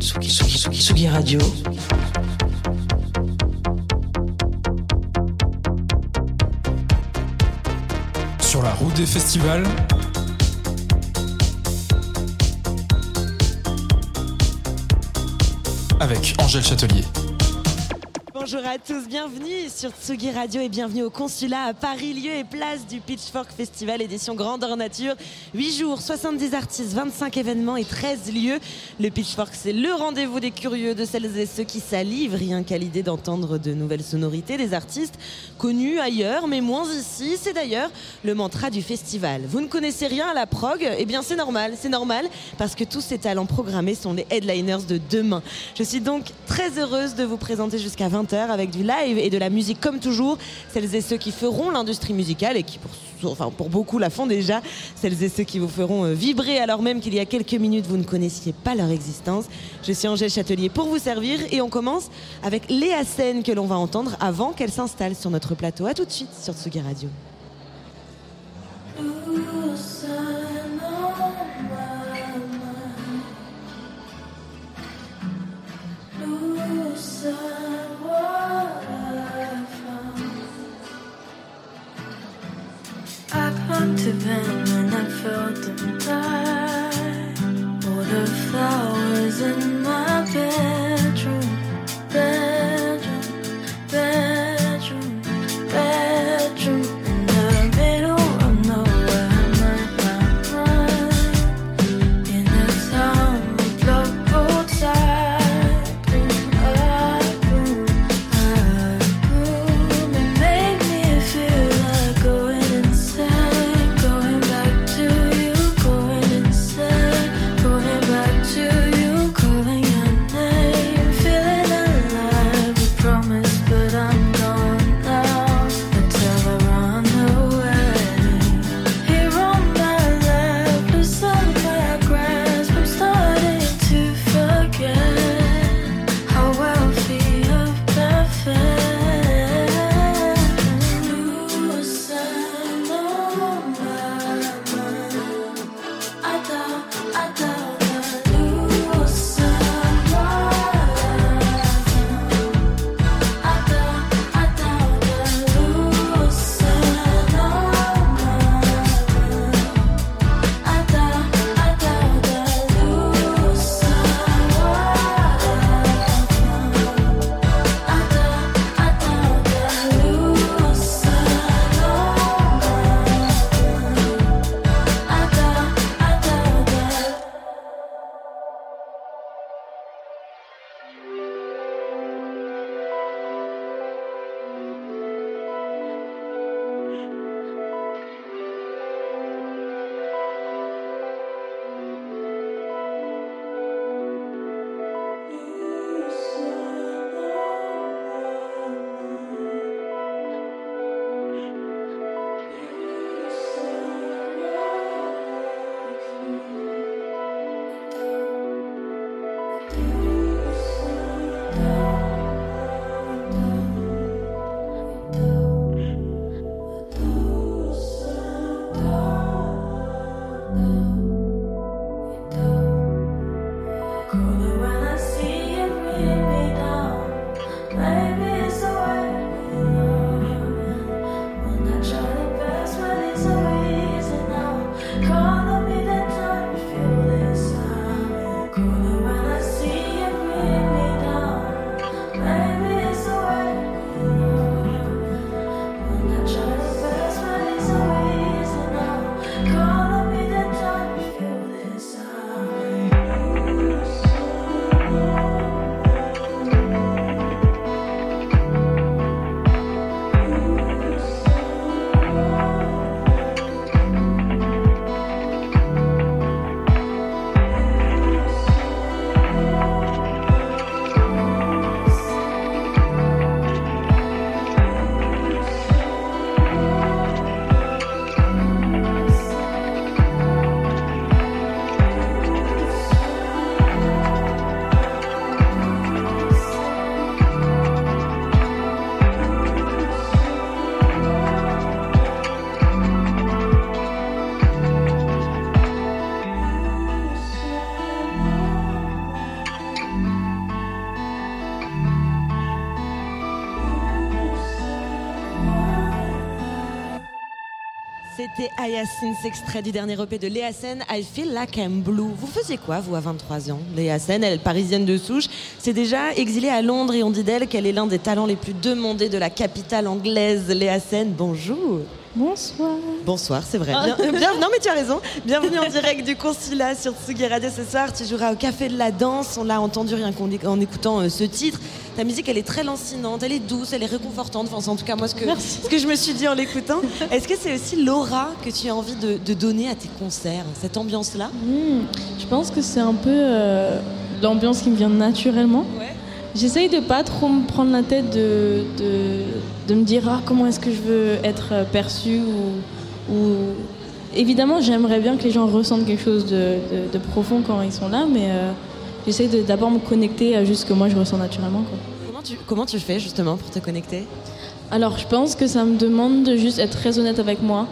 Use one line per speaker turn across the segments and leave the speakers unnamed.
Tsugi, Radio.
Sur la route des festivals. Avec Angèle Châtelier.
Bonjour à tous, bienvenue sur Tsugi Radio et bienvenue au consulat à Paris, lieu et place du Pitchfork Festival édition Grandeur Nature. 8 jours, 70 artistes, 25 événements et 13 lieux. Le Pitchfork, c'est le rendez-vous des curieux, de celles et ceux qui salivent, rien qu'à l'idée d'entendre de nouvelles sonorités des artistes connus ailleurs, mais moins ici. C'est d'ailleurs le mantra du festival. Vous ne connaissez rien à la prog? Eh bien, c'est normal, c'est normal, parce que tous ces talents programmés sont les headliners de demain. Je suis donc très heureuse de vous présenter jusqu'à 20h avec du live et de la musique comme toujours. Celles et ceux qui feront l'industrie musicale et qui pour, enfin, pour beaucoup la font déjà. Celles et ceux qui vous feront euh, vibrer alors même qu'il y a quelques minutes vous ne connaissiez pas leur existence. Je suis Angèle Châtelier pour vous servir et on commence avec Léa Sen que l'on va entendre avant qu'elle s'installe sur notre plateau. A tout de suite sur Tsugi Radio.
To them I felt them die. All the flowers in my bedroom,
C'était Hyacinth, extrait du dernier EP de Léa Sen, I Feel Like I'm Blue. Vous faisiez quoi, vous, à 23 ans? Léa Sen, elle est parisienne de souche, c'est déjà exilée à Londres et on dit d'elle qu'elle est l'un des talents les plus demandés de la capitale anglaise. Léa Sen, bonjour.
Bonsoir.
Bonsoir, c'est vrai. Bien, euh, bien- non, mais tu as raison. Bienvenue en direct du consulat sur Tsugi Radio ce soir. Tu joueras au Café de la Danse. On l'a entendu rien qu'en éc- en écoutant euh, ce titre. Ta musique, elle est très lancinante, elle est douce, elle est réconfortante. Enfin, c'est en tout cas moi ce que,
Merci.
ce que je me suis dit en l'écoutant. Est-ce que c'est aussi l'aura que tu as envie de, de donner à tes concerts Cette ambiance-là?
Hmm, je pense que c'est un peu euh, l'ambiance qui me vient naturellement.
Ouais.
J'essaye de pas trop me prendre la tête de, de, de me dire ah, comment est-ce que je veux être euh, perçue ou, ou- Évidemment, j'aimerais bien que les gens ressentent quelque chose de, profond quand ils sont là, mais euh, j'essaye de d'abord me connecter à juste ce que moi je ressens naturellement. Quoi.
Comment tu, fais justement pour te connecter?
Alors, je pense que ça me demande de juste être très honnête avec moi,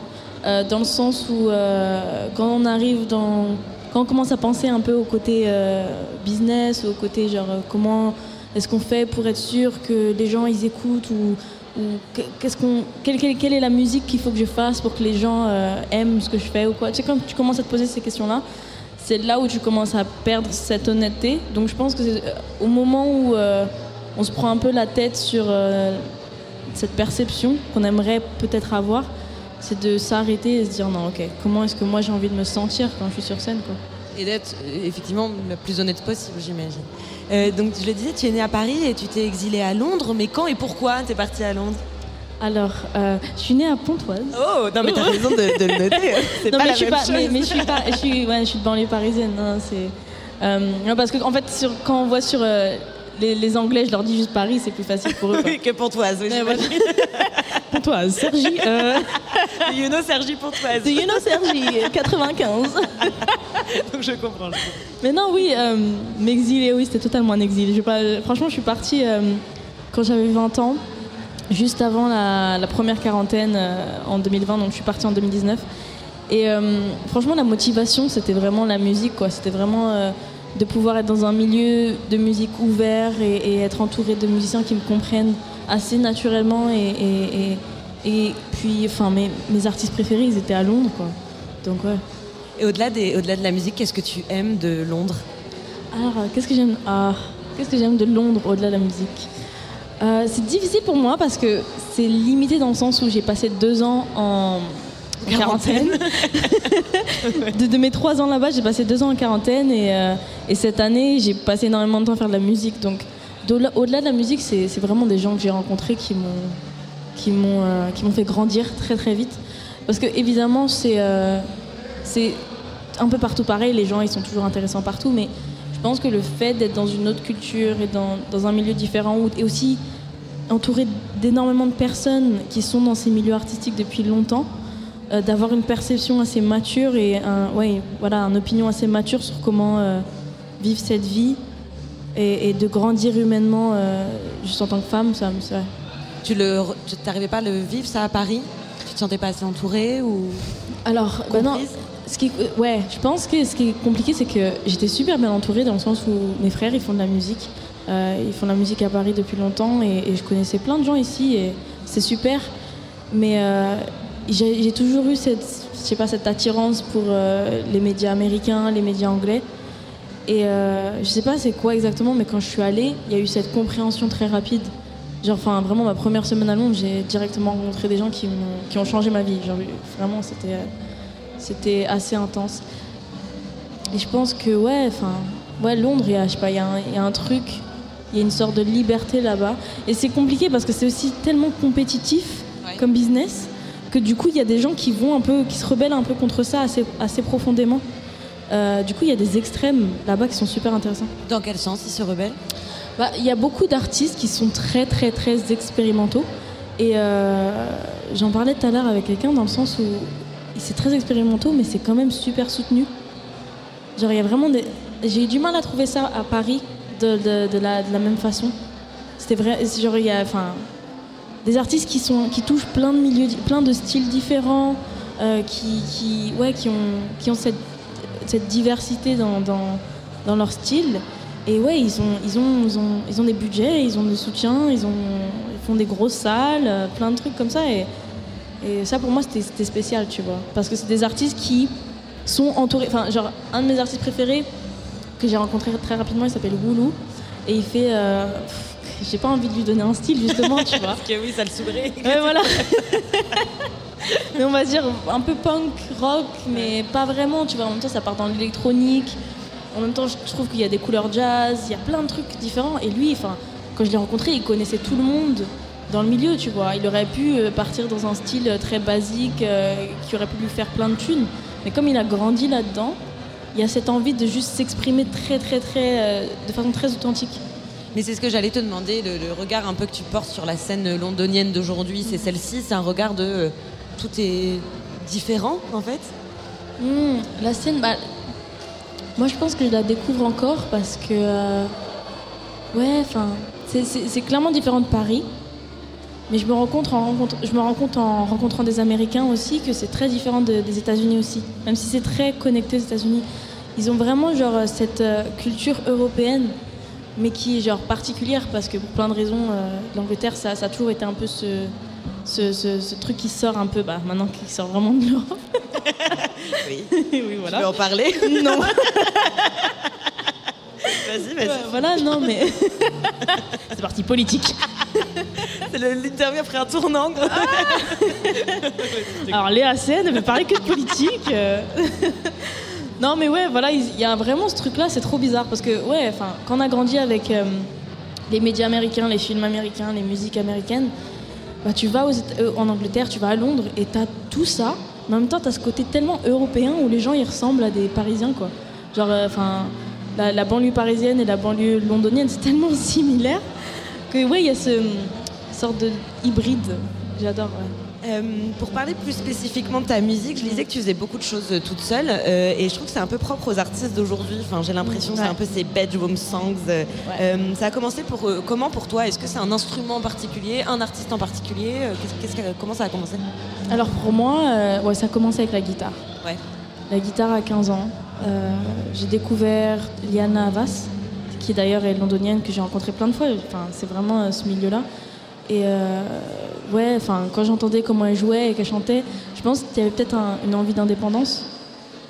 euh, dans le sens où euh, quand on arrive dans, quand on commence à penser un peu au côté euh, business, au côté genre comment est-ce qu'on fait pour être sûr que les gens ils écoutent ou, ou que- qu'est-ce qu'on, quelle, quelle- quelle est la musique qu'il faut que je fasse pour que les gens aiment ce que je fais ou quoi. Tu sais quand tu commences à te poser ces questions-là, c'est là où tu commences à perdre cette honnêteté. Donc je pense que c'est au moment où on se prend un peu la tête sur euh, cette perception qu'on aimerait peut-être avoir, c'est de s'arrêter et se dire non, ok, comment est-ce que moi j'ai envie de me sentir quand je suis sur scène quoi?
Et d'être euh, effectivement le plus honnête possible, j'imagine. Euh, donc, je le disais, tu es né à Paris et tu t'es exilé à Londres, mais quand et pourquoi t'es parti à Londres?
Alors, euh, je suis née à Pontoise.
Oh, non, mais t'as raison de, de le noter. C'est
non,
pas
mais
la
je suis
même
pas,
chose.
mais, mais je suis pas, je suis, ouais, je suis de banlieue parisienne. hein, c'est, euh, non, parce que en fait, sur, quand on voit sur euh, les, les Anglais, je leur dis juste Paris, c'est plus facile pour eux.
Oui, que Pontoise, oui, j'imagine.
Pontoise, Sergi. Euh,
You know Sergi Pontoise.
do you know Sergi 95.
Donc je comprends.
Mais non, oui, euh, m'exiler, oui, c'était totalement un exil. Je pas, franchement, je suis partie euh, quand j'avais 20 ans, juste avant la, la première quarantaine euh, en 2020, donc je suis partie en 2019. Et euh, franchement, la motivation, c'était vraiment la musique, quoi. C'était vraiment de pouvoir être dans un milieu de musique ouvert et, et être entouré de musiciens qui me comprennent assez naturellement. Et, et, puis, enfin, mes, mes artistes préférés, ils étaient à Londres, quoi. Donc, ouais.
Et au-delà, des, au-delà de la musique, qu'est-ce que tu aimes de Londres?
Alors, euh, qu'est-ce que j'aime ah, Qu'est-ce que j'aime de Londres au-delà de la musique? Euh, C'est difficile pour moi parce que c'est limité dans le sens où j'ai passé deux ans en quarantaine. de, de mes trois ans là-bas, j'ai passé deux ans en quarantaine et, euh, et cette année, j'ai passé énormément de temps à faire de la musique. Donc, au-delà de la musique, c'est vraiment des gens que j'ai rencontrés qui m'ont qui m'ont euh, qui m'ont fait grandir très très vite. Parce que évidemment, c'est euh, c'est un peu partout pareil. Les gens, ils sont toujours intéressants partout, mais je pense que le fait d'être dans une autre culture et dans, dans un milieu différent, et aussi entouré d'énormément de personnes qui sont dans ces milieux artistiques depuis longtemps, euh, d'avoir une perception assez mature et un, ouais, voilà, une opinion assez mature sur comment euh, vivre cette vie et, et de grandir humainement euh, juste en tant que femme, ça, me- ça,
Tu le, tu t'arrivais pas à le vivre ça à Paris? Tu te sentais pas assez entourée ou
Alors, bah non, ce qui, ouais, je pense que ce qui est compliqué, c'est que j'étais super bien entourée dans le sens où mes frères, ils font de la musique. Ils font de la musique à Paris depuis longtemps et, et je connaissais plein de gens ici et c'est super. Mais j'ai toujours eu cette, je sais pas, cette attirance pour euh, les médias américains, les médias anglais. Et euh, je sais pas c'est quoi exactement, mais quand je suis allée, il y a eu cette compréhension très rapide. Genre, enfin, vraiment, ma première semaine à Londres, j'ai directement rencontré des gens qui, m'ont- qui ont changé ma vie. Genre, vraiment, c'était. c'était assez intense. Et je pense que, ouais, enfin, ouais, Londres, il y a, je sais pas, il y, a un- il y a un truc, il y a une sorte de liberté là-bas. Et c'est compliqué parce que c'est aussi tellement compétitif
Ouais.
comme business que du coup, il y a des gens qui vont un peu, qui se rebellent un peu contre ça assez, assez profondément. Euh, du coup, il y a des extrêmes là-bas qui sont super intéressants.
Dans quel sens ils se rebellent?
Bah, Il y a beaucoup d'artistes qui sont très très très expérimentaux. Et euh, j'en parlais tout à l'heure avec quelqu'un dans le sens où c'est très expérimentaux, mais c'est quand même super soutenu. Genre, il y a vraiment des. J'ai eu du mal à trouver ça à Paris de, de- de la, de la même façon. C'était vrai. Genre, il y a. Enfin. Des artistes qui, sont, qui touchent plein de milieux, plein de styles différents, euh, qui, qui, ouais, qui ont, qui ont cette, cette diversité dans, dans, dans leur style. Et ouais, ils ont, ils, ont, ils, ont, ils ont des budgets, ils ont des soutiens, ils, ont, ils font des grosses salles, euh, plein de trucs comme ça. Et Et ça, pour moi, c'était spécial, tu vois. Parce que c'est des artistes qui sont entourés. Enfin, genre, un de mes artistes préférés que j'ai rencontré très rapidement, il s'appelle Woulou. Et il fait. euh, j'ai pas envie de lui donner un style, justement, tu vois.
Parce que oui, ça le saoulerait.
Ouais, voilà. mais on va dire un peu punk, rock, mais pas vraiment, tu vois. En même temps, ça part dans l'électronique. En même temps, je trouve qu'il y a des couleurs jazz, il y a plein de trucs différents. Et lui, enfin, quand je l'ai rencontré, il connaissait tout le monde dans le milieu, tu vois. Il aurait pu euh, partir dans un style très basique, euh, qui aurait pu lui faire plein de thunes. Mais comme il a grandi là-dedans, il y a cette envie de juste s'exprimer très, très, très, euh, de façon très authentique.
Mais c'est ce que j'allais te demander, le, le regard un peu que tu portes sur la scène londonienne d'aujourd'hui, c'est celle-ci, c'est un regard de euh, tout est différent en fait?
Hmm, la scène, bah, moi je pense que je la découvre encore parce que, euh, ouais, enfin, c'est- clairement différent de Paris. Mais je me rends compte en, rencontre- je me rends compte en rencontrant des Américains aussi que c'est très différent de- des États-Unis aussi. Même si c'est très connecté aux États-Unis, ils ont vraiment genre cette euh, culture européenne, mais qui est genre particulière parce que pour plein de raisons, euh, l'Angleterre ça, ça a toujours été un peu ce, ce, ce- ce truc qui sort un peu, bah, maintenant qui sort vraiment de l'Europe.
Oui.
oui,
Tu veux en parler?
Non.
Vas-y, vas-y.
Ouais, voilà, non, mais. c'est parti politique.
C'est L'interview après un tournant.
Alors, Léa Sen ne veut parler que de politique. Euh. non, mais ouais, voilà, il y a vraiment ce truc-là, c'est trop bizarre. Parce que, ouais, enfin, quand on a grandi avec euh, les médias américains, les films américains, les musiques américaines, bah, tu vas euh, en Angleterre, tu vas à Londres et t'as tout ça. Mais en même temps, t'as ce côté tellement européen où les gens ils ressemblent à des Parisiens, quoi. Genre, enfin, la, la banlieue parisienne et la banlieue londonienne, c'est tellement similaire que, ouais, il y a ce sorte de hybride. J'adore, ouais.
Euh, pour parler plus spécifiquement de ta musique, je disais que tu faisais beaucoup de choses euh, toute seule euh, et je trouve que c'est un peu propre aux artistes d'aujourd'hui. Enfin, j'ai l'impression que c'est un peu ces bedroom songs.
Ouais.
ça a commencé pour comment pour toi? Est-ce que c'est un instrument en particulier, un artiste en particulier? Qu'est-ce- qu'est-ce que- Comment ça a commencé?
Alors pour moi, ouais, ça a commencé avec la guitare.
Ouais.
La guitare à 15 ans. J'ai découvert Liana Havas, qui d'ailleurs est londonienne, que j'ai rencontrée plein de fois. Enfin, c'est vraiment ce milieu-là. Et euh, ouais, enfin, quand j'entendais comment elle jouait et qu'elle chantait, je pense qu'il y avait peut-être un- une envie d'indépendance.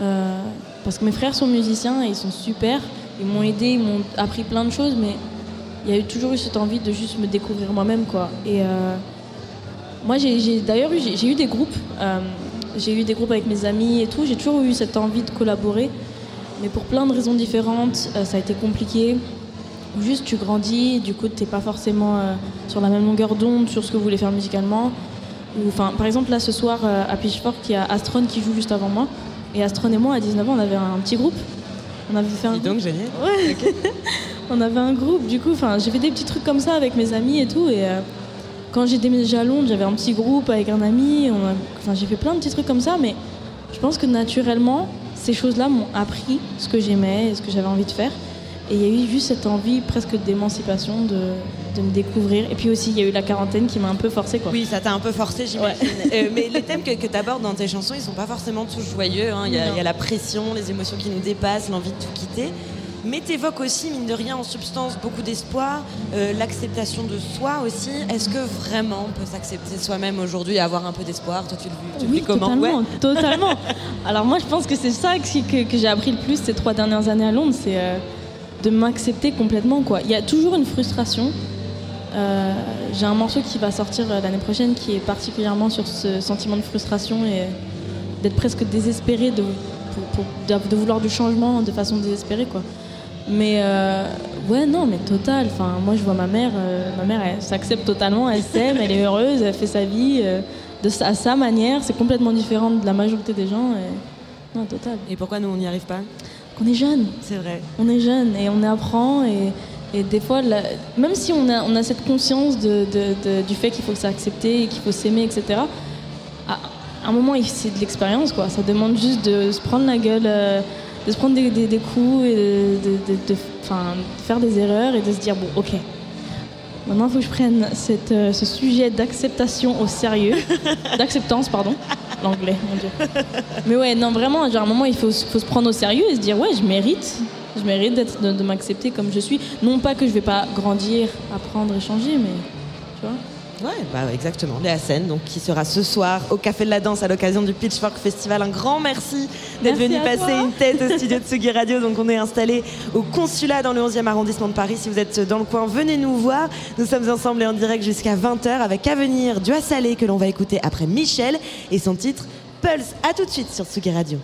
Euh, parce que mes frères sont musiciens et ils sont super. Ils m'ont aidé, ils m'ont appris plein de choses, mais il y a eu toujours eu cette envie de juste me découvrir moi-même, quoi. Et euh, moi, j'ai d'ailleurs eu, j'ai eu des groupes. j'ai eu des groupes avec mes amis et tout. J'ai toujours eu cette envie de collaborer. Mais pour plein de raisons différentes, ça a été compliqué. Ou Juste, tu grandis, du coup, tu n'es pas forcément euh, sur la même longueur d'onde sur ce que vous voulez faire musicalement. Ou, par exemple, là, ce soir, euh, à Pitchfork, il y a Astron qui joue juste avant moi. Et Astron et moi, à 19 ans, on avait un petit groupe. On avait fait un
Dis donc, génial.
Ouais. on avait un groupe, du coup, j'ai fait des petits trucs comme ça avec mes amis et tout. Et euh, quand j'ai déménagé à Londres, j'avais un petit groupe avec un ami. Enfin, j'ai fait plein de petits trucs comme ça, mais je pense que naturellement, ces choses-là m'ont appris ce que j'aimais et ce que j'avais envie de faire. Et il y a eu juste cette envie presque d'émancipation, de, de me découvrir. Et puis aussi, il y a eu la quarantaine qui m'a un peu forcée, quoi.
Oui, ça t'a un peu forcé, j'imagine. Euh, mais les thèmes que, que tu abordes dans tes chansons, ils sont pas forcément tous joyeux. hein. Il y, a-
Non.
il y a la pression, les émotions qui nous dépassent, l'envie de tout quitter. Mais tu évoques aussi, mine de rien, en substance, beaucoup d'espoir, euh, l'acceptation de soi aussi. Est-ce que vraiment on peut s'accepter soi-même aujourd'hui et avoir un peu d'espoir? Toi, tu le, tu le
Oui,
vis comment?
Totalement,
Ouais.
totalement. Alors moi, je pense que c'est ça que, que- que j'ai appris le plus ces trois dernières années à Londres, c'est euh, de m'accepter complètement. Quoi. Il y a toujours une frustration. Euh, j'ai un morceau qui va sortir euh, l'année prochaine qui est particulièrement sur ce sentiment de frustration et d'être presque désespéré de, de, vouloir du changement de façon désespérée. Quoi. Mais euh, ouais, non, mais total. Enfin, moi, je vois ma mère. euh, ma mère, elle s'accepte totalement. Elle s'aime, elle est heureuse, elle fait sa vie euh, de à sa manière. C'est complètement différent de la majorité des gens. Non, total.
Et pourquoi nous, on n'y arrive pas?
On est jeune.
C'est vrai.
On est jeune et on apprend. Et, et des fois, même si on a, on a cette conscience de, de- de- du fait qu'il faut s'accepter et qu'il faut s'aimer, etc., à un moment, c'est de l'expérience. quoi. Ça demande juste de se prendre la gueule. euh, de se prendre des, des- des coups et de faire des erreurs et de se dire bon ok maintenant il faut que je prenne cette, euh, ce sujet d'acceptation au sérieux. D'acceptance pardon. L'anglais mon dieu. Mais ouais non vraiment genre à un moment il faut, se- faut se prendre au sérieux et se dire ouais je mérite. Je mérite d'être de, de m'accepter comme je suis. Non pas que je vais pas grandir apprendre et changer mais tu vois
Ouais, bah exactement, Léa Sen, donc qui sera ce soir au Café de la Danse à l'occasion du Pitchfork Festival. Un grand merci d'être venu passer une tête au studio de Tsugi Radio. Donc on est installé au consulat dans le 11e arrondissement de Paris. Si vous êtes dans le coin, venez nous voir. Nous sommes ensemble et en direct jusqu'à 20h avec Avenir du Salé que l'on va écouter après Michel et son titre Pulse. À tout de suite sur
Tsugi Radio.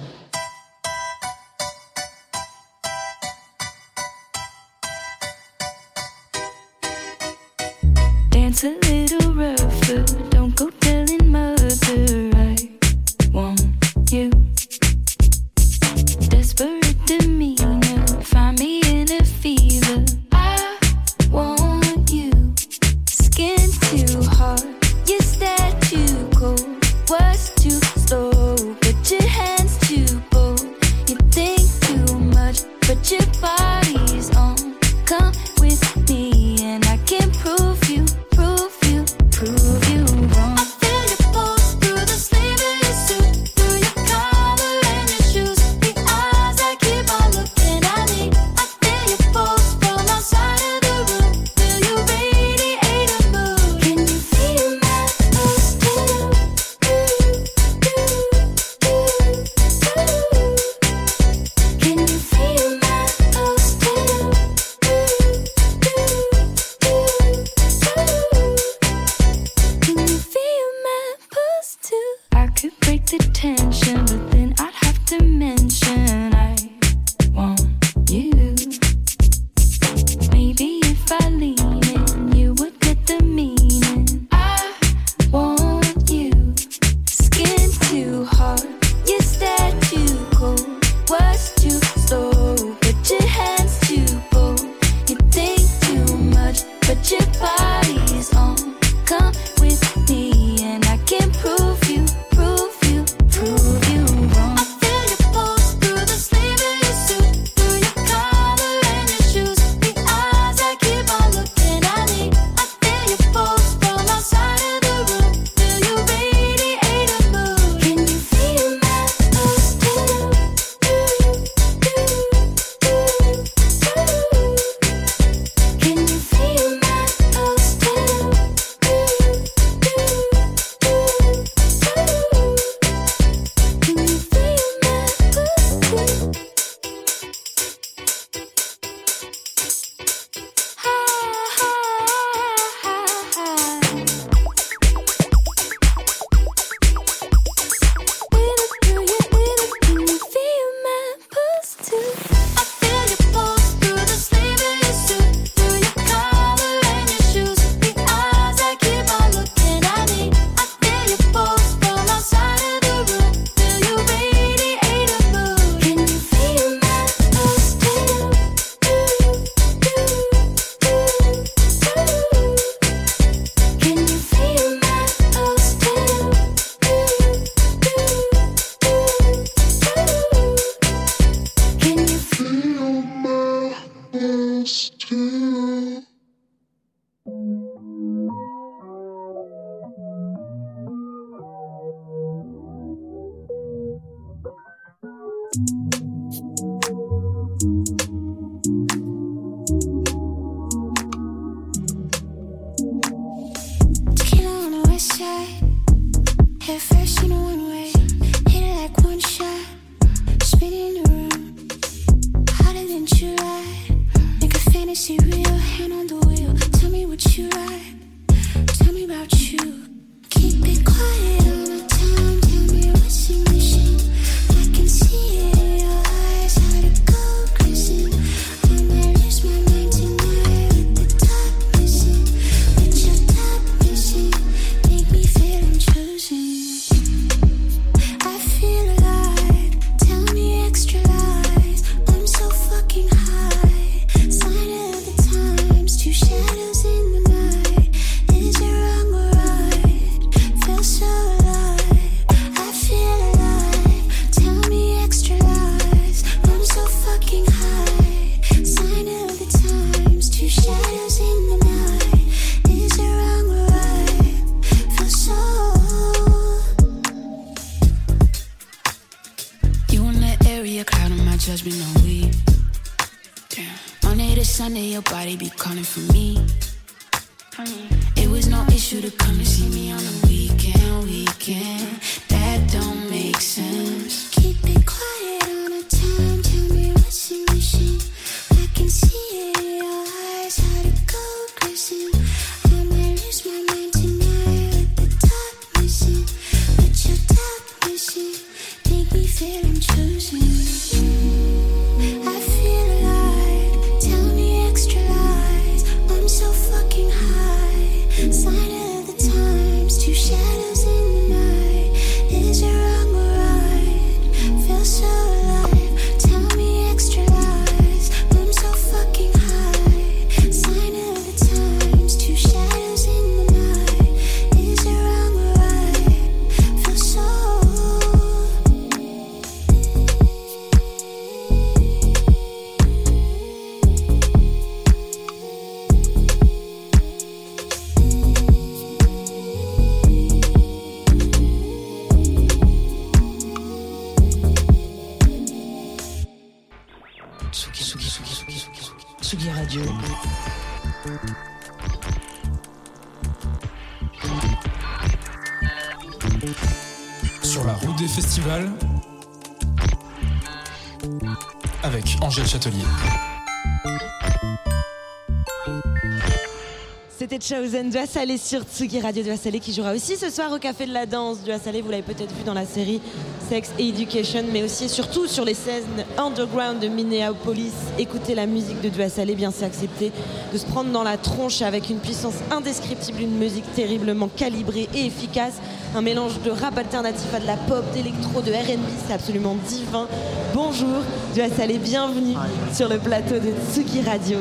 Du Salé sur Tsugi Radio du qui jouera aussi ce soir au Café de la Danse du Salé. Vous l'avez peut-être vu dans la série Sex Education, mais aussi et surtout sur les scènes underground de Minneapolis. Écouter la musique de Dua Salé, bien c'est accepter de se prendre dans la tronche avec une puissance indescriptible, une musique terriblement calibrée et efficace. Un mélange de rap alternatif à de la pop, d'électro, de R&B, c'est absolument divin. Bonjour, Dua Salé, bienvenue sur le plateau de Tsugi Radio.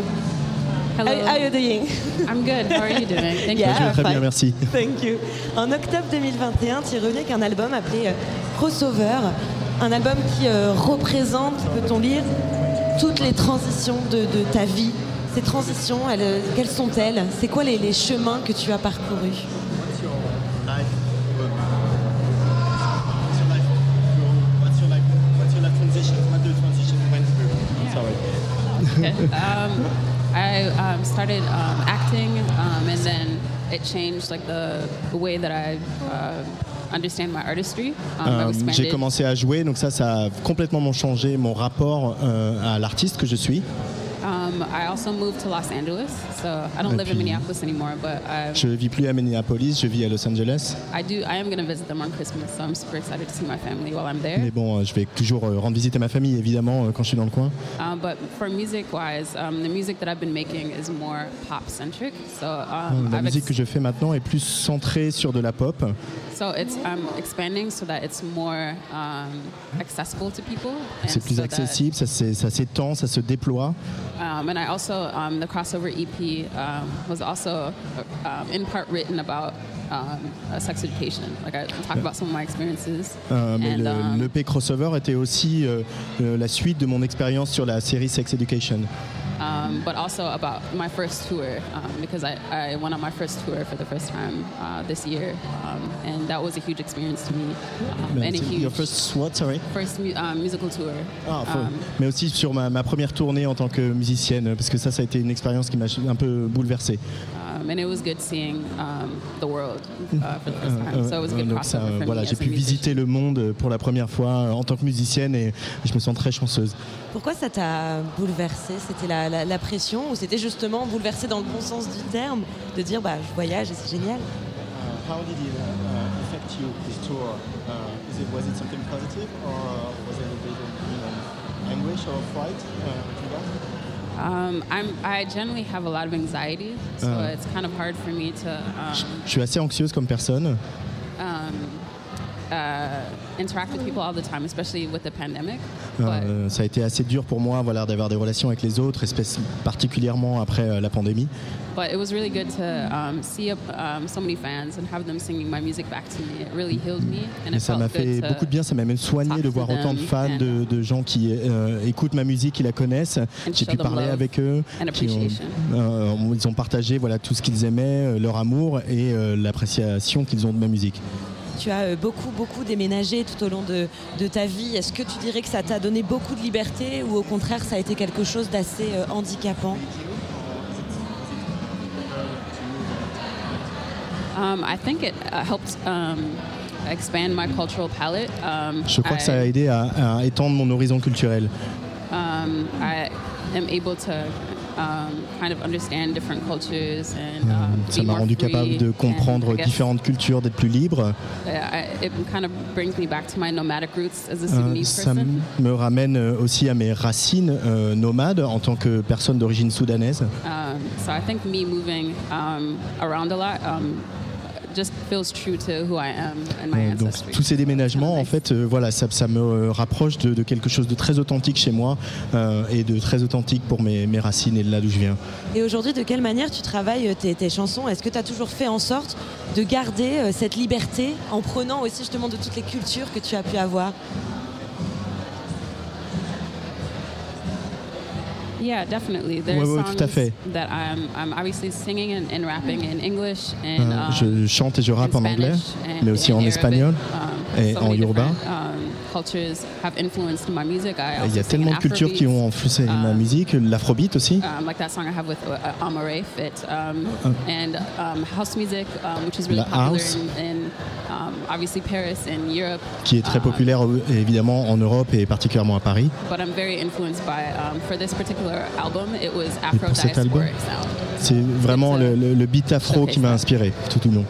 Hello.
How, how you doing?
I'm good. How are you doing? Thank
Yeah.
you.
Très bien, merci.
Thank you. En octobre 2021, tu es revenu avec un album appelé euh, Crossover, un album qui euh, représente, peut-on lire, toutes les transitions de, de ta vie. Ces transitions, elles, euh, quelles sont-elles? C'est quoi les, les chemins que tu as parcourus?
What's your life? What's your life transition? What the transition you went through? Sorry.
Okay. Um, I um, started um, acting, um, and then it changed like the, the way that I uh, understand my artistry. Um,
Euh, J'ai commencé à jouer, donc ça, ça a complètement changé mon rapport euh, à l'artiste que je suis.
Um, I also moved to Los Angeles, so I don't
Et
live in Minneapolis anymore, but I,
Je vis plus à Minneapolis, je vis à Los Angeles.
I do. I am going to visit them on Christmas, so I'm super excited to see my family while I'm there.
Mais bon, euh, je vais toujours euh, rendre visite à ma famille, évidemment, euh, quand je suis dans le coin.
Um, but for music-wise, um, the music that I've been making is more pop-centric. So um,
La
I've
musique
ex-
que je fais maintenant est plus centrée sur de la pop.
So it's I'm expanding so that it's more um, accessible to people. and
C'est plus accessible, ça s'é- ça s'étend, ça se déploie.
um, and I also um, the crossover EP um, was also um, in part written about um, sex education. Like I talk about some of my experiences.
Euh, mais
and,
le-
um,
l'EP Crossover était aussi euh, euh, la suite de mon expérience sur la série Sex Education.
Um, but also about my first tour um, because I, I went on my first tour for the first time uh, this year, um, and that was a huge experience to me. Um, and a huge
Your first what, sorry?
first mu- um, musical tour.
Ah,
Um,
mais aussi sur ma, ma première tournée en tant que musicienne, parce que ça, ça a été une expérience qui m'a un peu bouleversée.
Um, and it was good seeing um, the world uh, for the first time.
Euh,
so it was a
euh,
good
donc ça,
for
voilà, j'ai
as a
pu
musician.
visiter le monde pour la première fois euh, en tant que musicienne et je me sens très chanceuse.
Pourquoi ça t'a bouleversé C'était la, la- la pression ou c'était justement bouleversé dans le bon sens du terme de dire bah je voyage et c'est génial?
How did it affect you this tour? is it, was it something positive or was it a bit of anguish or fright
Um, I'm, I generally have a lot of anxiety, so
Uh.
it's kind of hard for me to um,
Je suis assez anxieuse comme personne.
um, uh, interact with people all the time, especially with the pandemic. But
Euh, ça a été assez dur pour moi voilà, d'avoir des relations avec les autres, particulièrement après euh, la pandémie.
But it was really good to um, see um, so many fans and have them singing my music back to me. It really healed me, and it
ça m'a fait
to
beaucoup de bien, ça m'a même soigné de voir autant de fans,
and,
de, de gens qui euh, écoutent ma musique, qui la connaissent. J'ai pu parler avec eux. qui ont- euh, ils ont partagé voilà, tout ce qu'ils aimaient, leur amour et l'appréciation qu'ils ont de ma musique.
Tu as euh, beaucoup, beaucoup déménagé tout au long de, de ta vie. Est-ce que tu dirais que ça t'a donné beaucoup de liberté ou au contraire ça a été quelque chose d'assez euh, handicapant?
Um, I think it uh, helped um, expand my cultural palette. Um,
Je crois que ça a aidé à, à étendre mon horizon culturel.
um, I am able to um, kind of understand different cultures and um,
Ça m'a rendu capable de comprendre
guess,
différentes cultures, d'être plus libre.
I- it kind of brings me back to my nomadic roots as a Sudanese
ça me ramène euh, aussi à mes racines euh, nomades en tant que personne d'origine soudanaise.
Um, so I think me moving around a lot just feels true to who I am and my
donc
ancestry.
tous ces déménagements, en fait, euh, voilà, ça, ça me euh, rapproche de, de quelque chose de très authentique chez moi euh, et de très authentique pour mes, mes racines et de là d'où je viens.
Et aujourd'hui, de quelle manière tu travailles tes, tes chansons? Est-ce que tu as toujours fait en sorte de garder euh, cette liberté en prenant aussi justement de toutes les cultures que tu as pu avoir?
Yeah, definitely. There's
Ouais, ouais,
songs
tout à fait.
that I'm, I'm obviously singing and, and rapping in English and
Euh,
um,
je chante et je rappe
in
en anglais,
Spanish and
mais aussi
in
en espagnol
Um,
et en yoruba.
Different, cultures have influenced my music. I
Il y a tellement de cultures qui ont influencé ma
Um,
musique, l'afrobeat aussi.
Um, like that song I have with Amare Fit, and house music, which is really
La
popular
house.
in, in um, obviously Paris and Europe.
qui est très
Um,
populaire euh, évidemment en Europe et particulièrement à Paris.
But I'm very influenced by, for this particular album, it was Afro
pour cet album. C'est vraiment le, le- le beat afro qui m'a inspiré tout au long.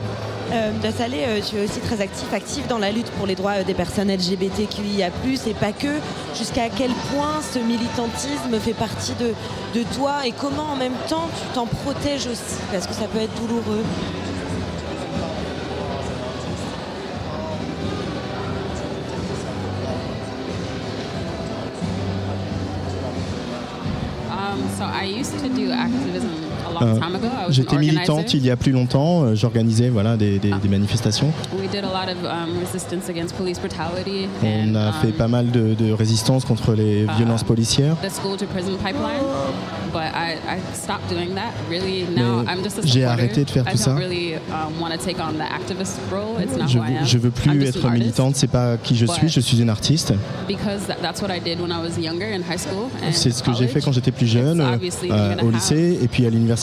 Euh, euh, tu es aussi très actif, actif dans la lutte pour les droits euh, des personnes LGBTQIA+, et pas que. Jusqu'à quel point ce militantisme fait partie de, de toi et comment en même temps tu t'en protèges aussi? Parce que ça peut être douloureux.
Um, so I used to do activism
Euh, J'étais militante il y a plus longtemps, euh, j'organisais voilà, des, des- des manifestations.
We did a lot of um, resistance against police brutality.
On a fait
um,
pas mal de, de résistance contre les violences policières. j'ai arrêté de faire tout ça.
really um, want to take on the activist role. It's not
Je, je veux plus être militante, c'est pas qui je suis, je suis une artiste.
Because that, that's what I did when I was younger in high school. and
C'est ce que j'ai fait quand j'étais plus jeune, euh, au lycée et puis à l'université.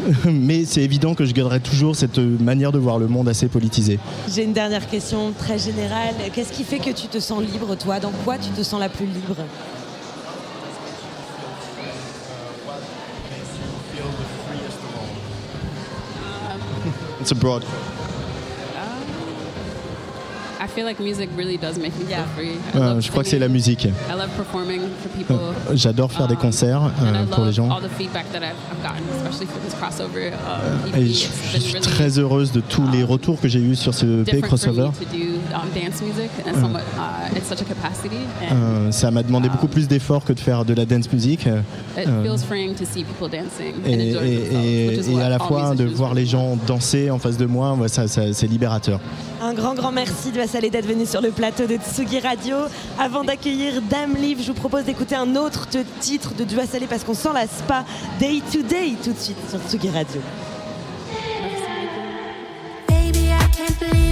Mais c'est évident que je garderai toujours cette manière de voir le monde assez politisé.
J'ai une dernière question très générale. Qu'est-ce qui fait que tu te sens libre, toi? Dans quoi tu te sens la plus libre?
It's abroad.
I feel like music really does make me feel
Yeah.
free. I
Euh,
love
je crois que c'est la musique.
I love performing for people.
J'adore faire des
Um,
concerts euh,
I
pour les
love
gens.
all the feedback that I've, I've gotten, especially for this crossover um, EP.
Et je, suis
really
très heureuse de tous les retours que j'ai eus sur ce
for
crossover.
me to do um, dance music and somewhat, uh, it's such a capacity. And
Euh, ça m'a demandé beaucoup plus d'efforts que de faire de la dance music. euh,
it
euh,
feels freeing to see people dancing and
et,
themselves,
à la fois de voir les gens danser en face de moi, ouais, ça, ça- c'est libérateur.
Un grand, grand merci de Vassalé d'être venu sur le plateau de Tsugi Radio. Avant d'accueillir Dame Liv, je vous propose d'écouter un autre titre de Dua Salé parce qu'on s'en lasse pas. Day to Day, tout de suite sur Tsugi Radio.
Baby, I can't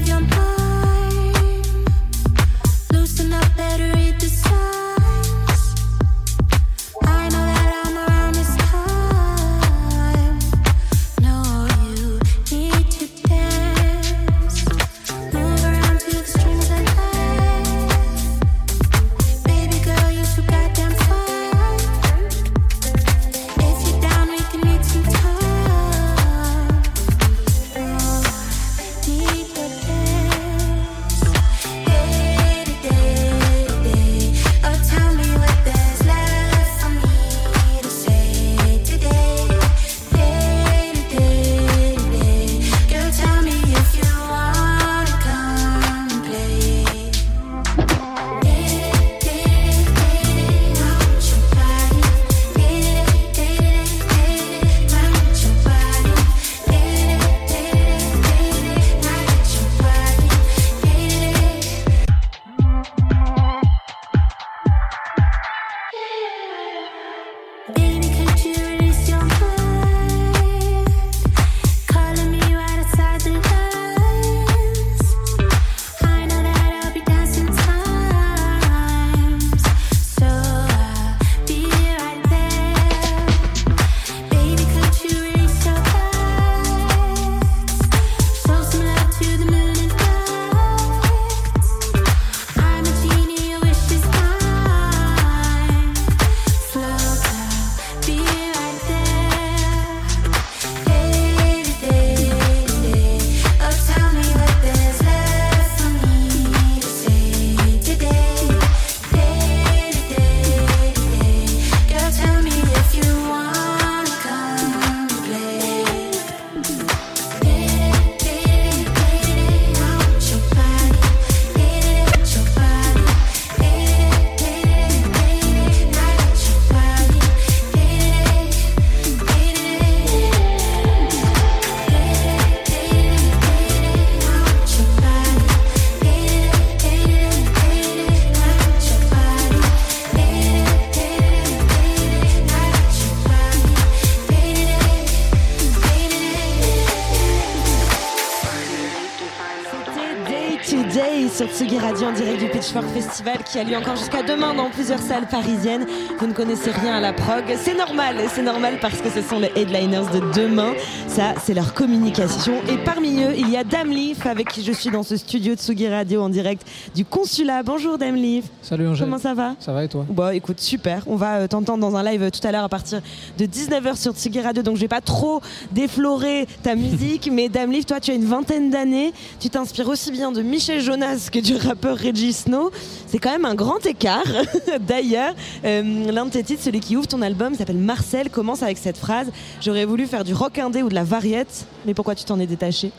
En direct du Pitchfork Festival qui a lieu encore jusqu'à demain dans plusieurs salles parisiennes. Vous ne connaissez rien à la prog, c'est normal, c'est normal parce que ce sont les headliners de demain. Ça, c'est leur communication. Et parmi eux, il y a Dame avec qui je suis dans ce studio de Tsugi Radio en direct du consulat. Bonjour Dame.
Salut Angèle.
Comment ça va
Ça va et toi
Bon, écoute, super. On va euh, t'entendre dans un live euh, tout à l'heure à partir de 19h sur Tsugi Radio. Donc, je vais pas trop déflorer ta musique. mais Dame Leaf, toi, tu as une vingtaine d'années. Tu t'inspires aussi bien de Michel Jonas que du rappeur Reggie Snow. C'est quand même un grand écart. D'ailleurs, euh, l'un de tes titres, celui qui ouvre ton album, s'appelle Marcel, commence avec cette phrase J'aurais voulu faire du rock indé ou de la variette. Mais pourquoi tu t'en es détaché?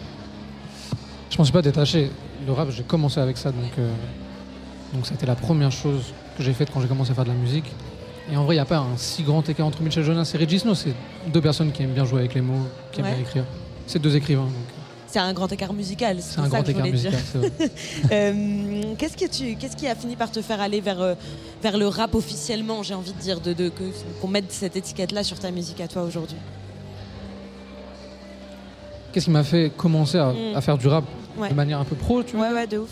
Je m'en suis pas détaché. Le rap, j'ai commencé avec ça, donc, donc été la première chose que j'ai faite quand j'ai commencé à faire de la musique. Et en vrai, il n'y a pas un si grand écart entre Michel Jonas et Reggie Snow. C'est deux personnes qui aiment bien jouer avec les mots, qui aiment
Ouais.
bien écrire. C'est deux écrivains, donc
C'est un grand écart musical.
c'est un
ça
grand
que
écart musical. c'est vrai.
Euh, qu'est-ce, que tu, qu'est-ce qui a fini par te faire aller vers, euh, vers le rap officiellement, j'ai envie de dire, de, de- que, qu'on mette cette étiquette-là sur ta musique à toi aujourd'hui?
Qu'est-ce qui m'a fait commencer à,
Mm.
à faire du rap
Ouais.
de manière un peu pro, tu vois?
Ouais, ouais, de ouf.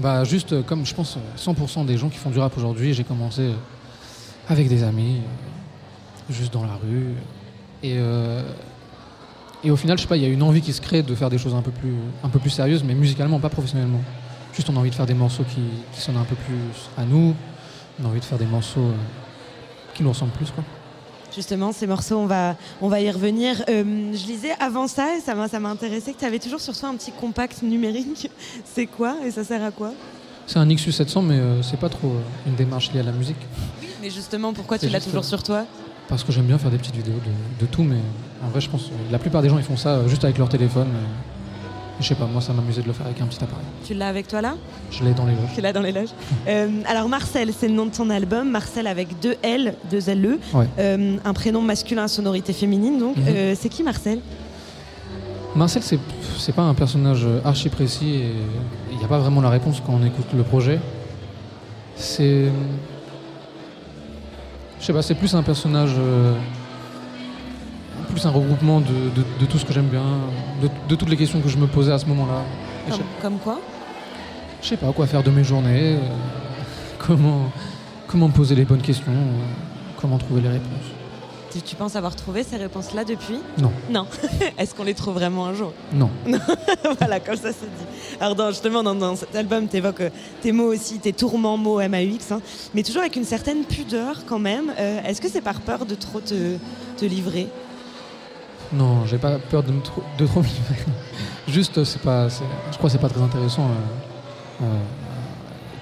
Bah juste euh, comme je pense euh, 100% des gens qui font du rap aujourd'hui, j'ai commencé euh, avec des amis, euh, juste dans la rue. Et, euh, et au final, je sais pas, il y a une envie qui se crée de faire des choses un peu plus, un peu plus sérieuses, mais musicalement, pas professionnellement. Juste on a envie de faire des morceaux qui, qui sonnent un peu plus à nous, on a envie de faire des morceaux euh, qui nous ressemblent plus. Quoi.
Justement, ces morceaux, on va, on va y revenir. Euh, je lisais avant ça, et ça m'a, ça m'a intéressé, que tu avais toujours sur toi un petit compact numérique. C'est quoi et ça sert à quoi?
C'est un Nixus 700, mais euh, c'est pas trop euh, une démarche liée à la musique.
Mais justement, pourquoi
C'est
tu l'as toujours sur toi?
Parce que j'aime bien faire des petites vidéos de, de tout, mais en vrai, je pense que la plupart des gens ils font ça juste avec leur téléphone. Je sais pas, moi ça m'amusait de le faire avec un petit appareil.
Tu l'as avec toi là?
Je l'ai dans les loges.
Tu l'as dans les loges. Euh, alors Marcel, c'est le nom de ton album. Marcel avec deux L, deux L-E.
Ouais.
Euh, un prénom masculin à sonorité féminine. Donc,
Mhm.
Euh, c'est qui Marcel?
Marcel, c'est, pas un personnage archi précis et il n'y a pas vraiment la réponse quand on écoute le projet. C'est. Je sais pas, c'est plus un personnage. Euh, plus un regroupement de, de- de tout ce que j'aime bien, de, de toutes les questions que je me posais à ce moment-là.
Comme, comme quoi
Je sais pas quoi faire de mes journées, euh, comment, comment me poser les bonnes questions, euh, comment trouver les réponses.
tu, tu penses avoir trouvé ces réponses-là depuis
Non.
Non. Est-ce qu'on les trouve vraiment un jour?
Non.
Voilà, comme ça c'est dit. Alors dans- justement, dans, dans cet album, tu évoques tes mots aussi, tes tourments mots M-A-U-X, hein, mais toujours avec une certaine pudeur quand même. Euh, Est-ce que c'est par peur de trop te, te livrer?
Non, j'ai pas peur de, me de trop. Juste, euh, c'est pas, je crois que c'est pas très intéressant. euh, euh,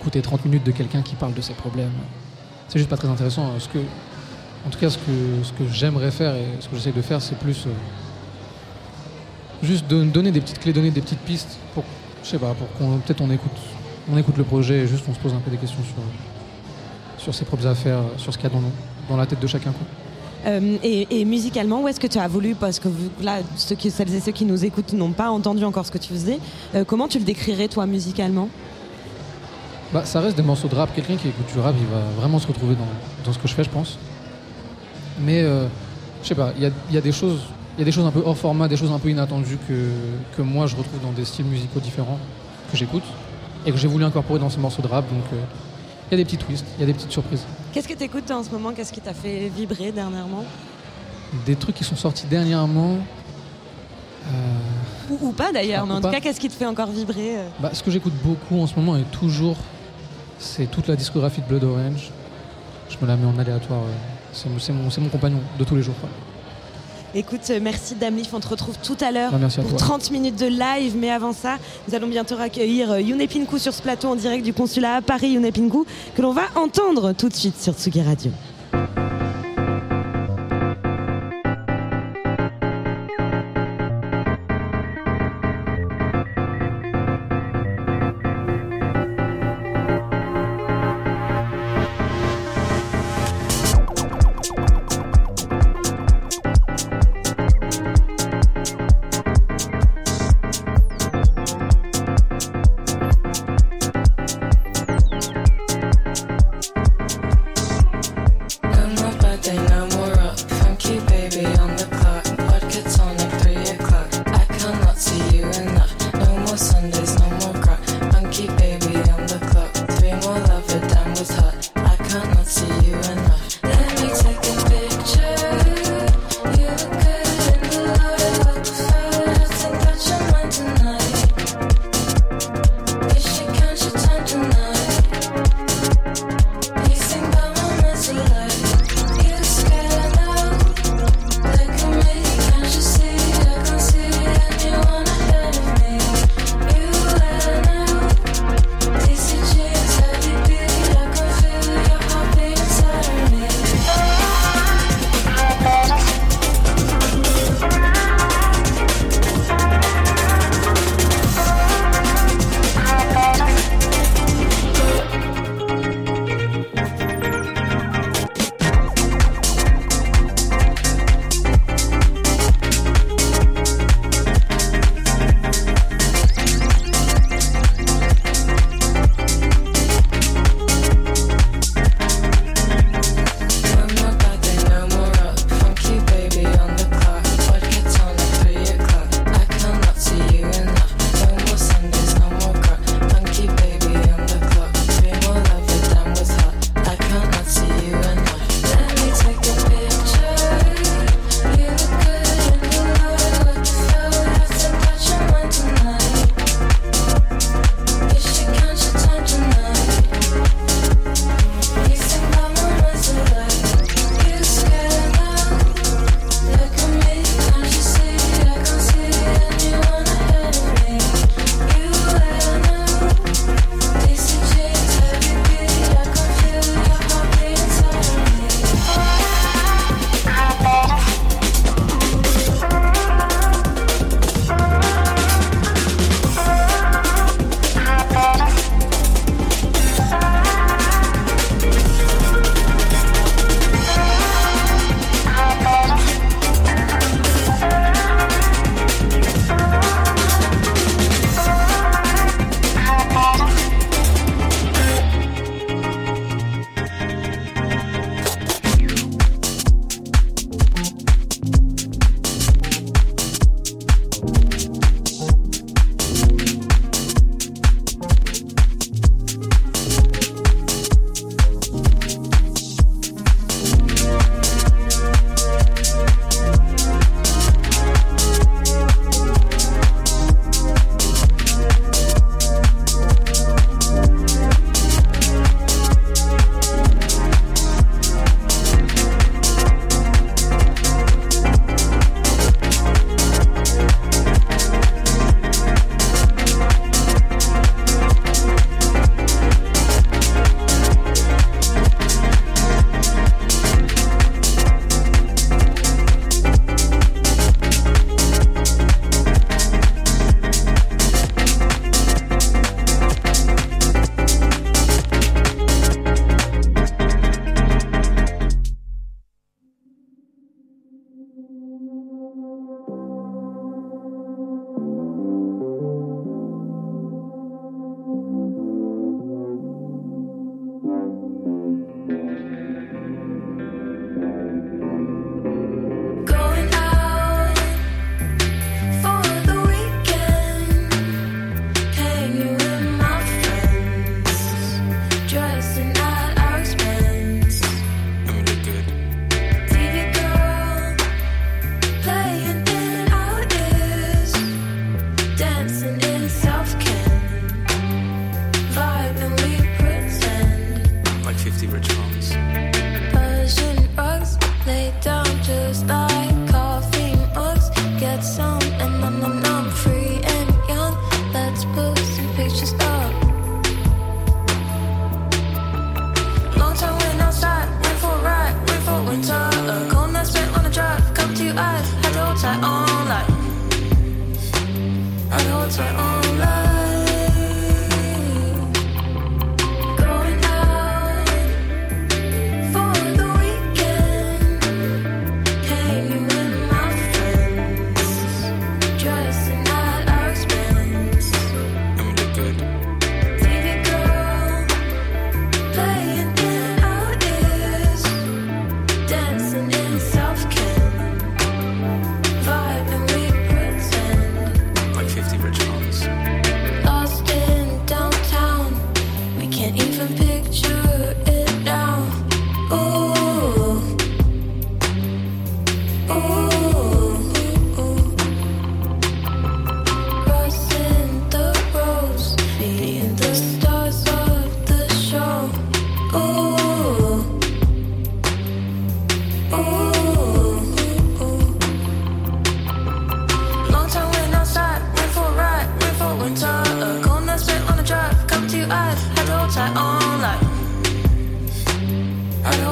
écouter 30 minutes de quelqu'un qui parle de ses problèmes. C'est juste pas très intéressant. euh, en tout cas, ce que, ce que j'aimerais faire et ce que j'essaie de faire, c'est plus euh, juste de donner des petites clés, donner des petites pistes pour, je sais pas, pour qu'on peut-être on écoute, on écoute le projet et juste on se pose un peu des questions sur, sur ses propres affaires, sur ce qu'il y a dans, dans la tête de chacun. Quoi.
Euh, et, musicalement, où est-ce que tu as voulu Parce que là, celles et ceux qui nous écoutent n'ont pas entendu encore ce que tu faisais. Euh, comment tu le décrirais, toi, musicalement?
Bah, ça reste des morceaux de rap. Quelqu'un qui écoute du rap, il va vraiment se retrouver dans, dans ce que je fais, je pense. Mais euh, je sais pas, il y a, des choses, y a des choses un peu hors format, des choses un peu inattendues que, que moi je retrouve dans des styles musicaux différents que j'écoute et que j'ai voulu incorporer dans ces morceaux de rap. Donc euh, il y a des petits twists, il y a des petites surprises,
Qu'est-ce que tu écoutes en ce moment? Qu'est-ce qui t'a fait vibrer dernièrement?
Des trucs qui sont sortis dernièrement. euh,
ou, ou pas d'ailleurs,
Ah,
mais en
pas.
tout cas, qu'est-ce qui te fait encore vibrer euh?
Bah, ce que j'écoute beaucoup en ce moment et toujours, c'est toute la discographie de Blood Orange. Je me la mets en aléatoire. euh, C'est mon, compagnon de tous les jours. quoi.
Écoute, euh, merci Damlif, on te retrouve tout à l'heure pour
toi.
30 minutes de live. Mais avant ça, nous allons bientôt accueillir euh, Yune Pinku sur ce plateau en direct du consulat à Paris, Yune Pinku, que l'on va entendre tout de suite sur Tsugi Radio.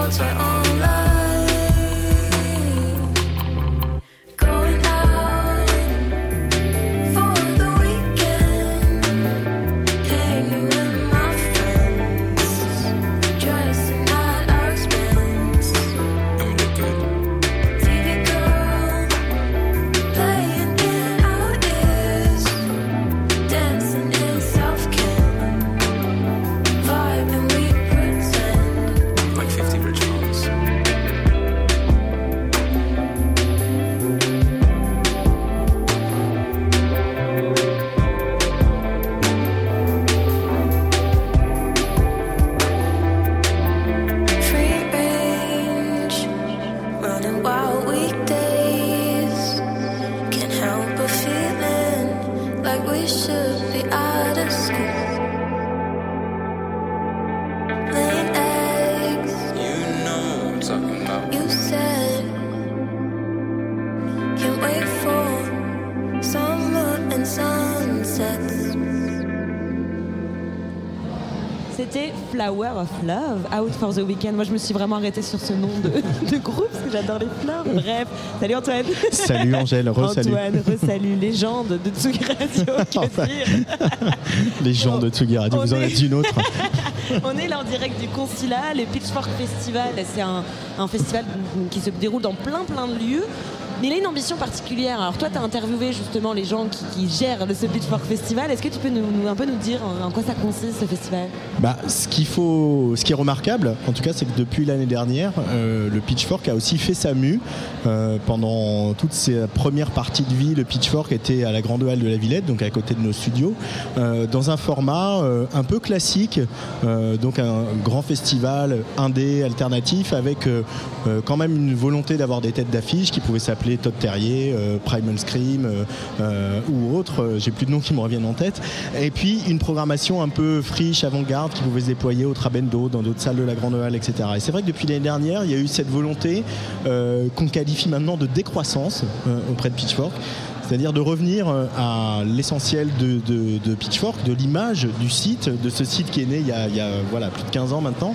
Had to for the Weekend.
Moi, je me suis vraiment arrêtée sur ce nom de, de groupe parce que j'adore les fleurs. Bref, salut Antoine.
Salut Angèle, re-salut.
Antoine, re-salut, légende de Tsugi Radio. que dire
gens de Tsugi Radio,
On
vous en
est-
êtes une autre.
On est là en direct du Consulat, le Pitchfork Festival. C'est un, un festival qui se déroule dans plein plein de lieux. Mais il a une ambition particulière. Alors toi, tu as interviewé justement les gens qui, qui gèrent le- ce Pitchfork Festival. Est-ce que tu peux nous, nous- un peu nous dire en, en quoi ça consiste ce festival?
Bah, ce qu'il faut, ce qui est remarquable, en tout cas, c'est que depuis l'année dernière, euh, le Pitchfork a aussi fait sa mue. Euh, pendant toute ses premières parties de vie, le Pitchfork était à la Grande Halle de la Villette, donc à côté de nos studios, euh, dans un format un peu classique, donc un grand festival indé alternatif avec quand même une volonté d'avoir des têtes d'affiche qui pouvaient s'appeler Todd Terrier, Primal Scream ou autres. J'ai plus de noms qui me reviennent en tête. Et puis une programmation un peu friche, avant-garde qui pouvait se déployer au Trabendo, dans d'autres salles de la Grande Halle, etc. Et c'est vrai que depuis l'année dernière, il y a eu cette volonté euh, qu'on qualifie maintenant de décroissance euh, auprès de Pitchfork. C'est-à-dire de revenir euh, à l'essentiel de, Pitchfork, de l'image du site, de ce site qui est né il y a, il y a, voilà, plus de 15 ans maintenant,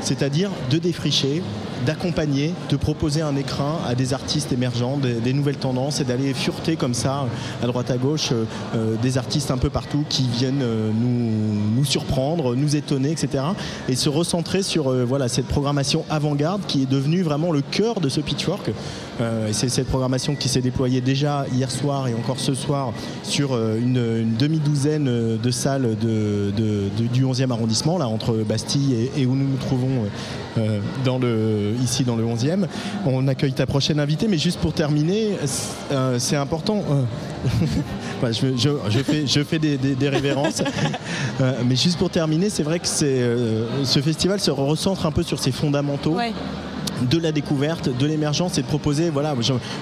c'est-à-dire de défricher, d'accompagner, de proposer un écrin à des artistes émergents, des, nouvelles tendances et d'aller fureter comme ça, à droite à gauche, euh, euh, des artistes un peu partout qui viennent euh, nous, nous surprendre, nous étonner, etc. Et se recentrer sur euh, voilà, cette programmation avant-garde qui est devenue vraiment le cœur de ce pitchwork. Euh, c'est cette programmation qui s'est déployée déjà hier soir et encore ce soir sur euh, une, demi-douzaine euh, de salles du 11e arrondissement, là, entre Bastille et, et où nous nous trouvons euh, dans le, ici dans le 11e. On accueille ta prochaine invitée, mais juste pour terminer, c'est euh, important. euh, je, je- je fais, je fais des, des- des révérences. Euh, mais juste pour terminer, c'est vrai que euh, ce festival se recentre un peu sur ses fondamentaux
Ouais.
De la découverte, de l'émergence et de proposer, voilà,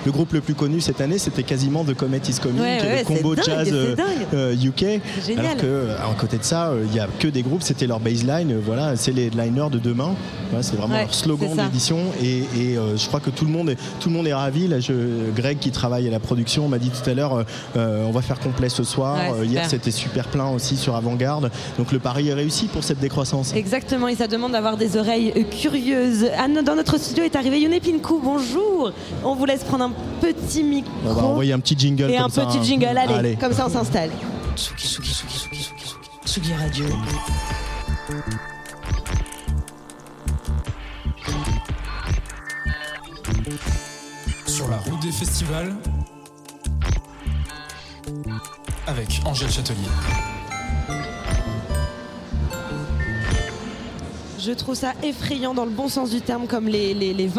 le groupe le plus connu cette année, c'était quasiment The Comet is Coming,
Ouais, ouais,
le combo
dingue,
jazz
c'est
euh, euh, UK.
Génial.
Alors que, euh, à côté de ça, il n'y a que des groupes, c'était leur baseline, voilà, c'est les headliners de demain. Voilà, c'est vraiment
Ouais,
leur slogan d'édition et, et, euh, je crois que tout le monde est, tout le monde est ravi. Là, je- Greg qui travaille à la production m'a dit tout à l'heure, euh, on va faire complet ce soir. Hier, c'était super plein aussi sur Avant-Garde. Donc le pari est réussi pour cette décroissance.
Exactement, et ça demande d'avoir des oreilles curieuses. Anne, dans notre studio est arrivé Pinku. Bonjour. On vous laisse prendre un petit micro.
On va envoyer un petit jingle
et
comme
un
ça,
petit
hein.
jingle. Allez,
Allez.
comme ça on s'installe.
Tsugi, Tsugi, Tsugi, Tsugi, Tsugi, Tsugi, Tsugi Radio.
Sur la route des festivals avec Angèle Châtelier.
Je trouve ça effrayant dans le bon sens du terme, comme les, les,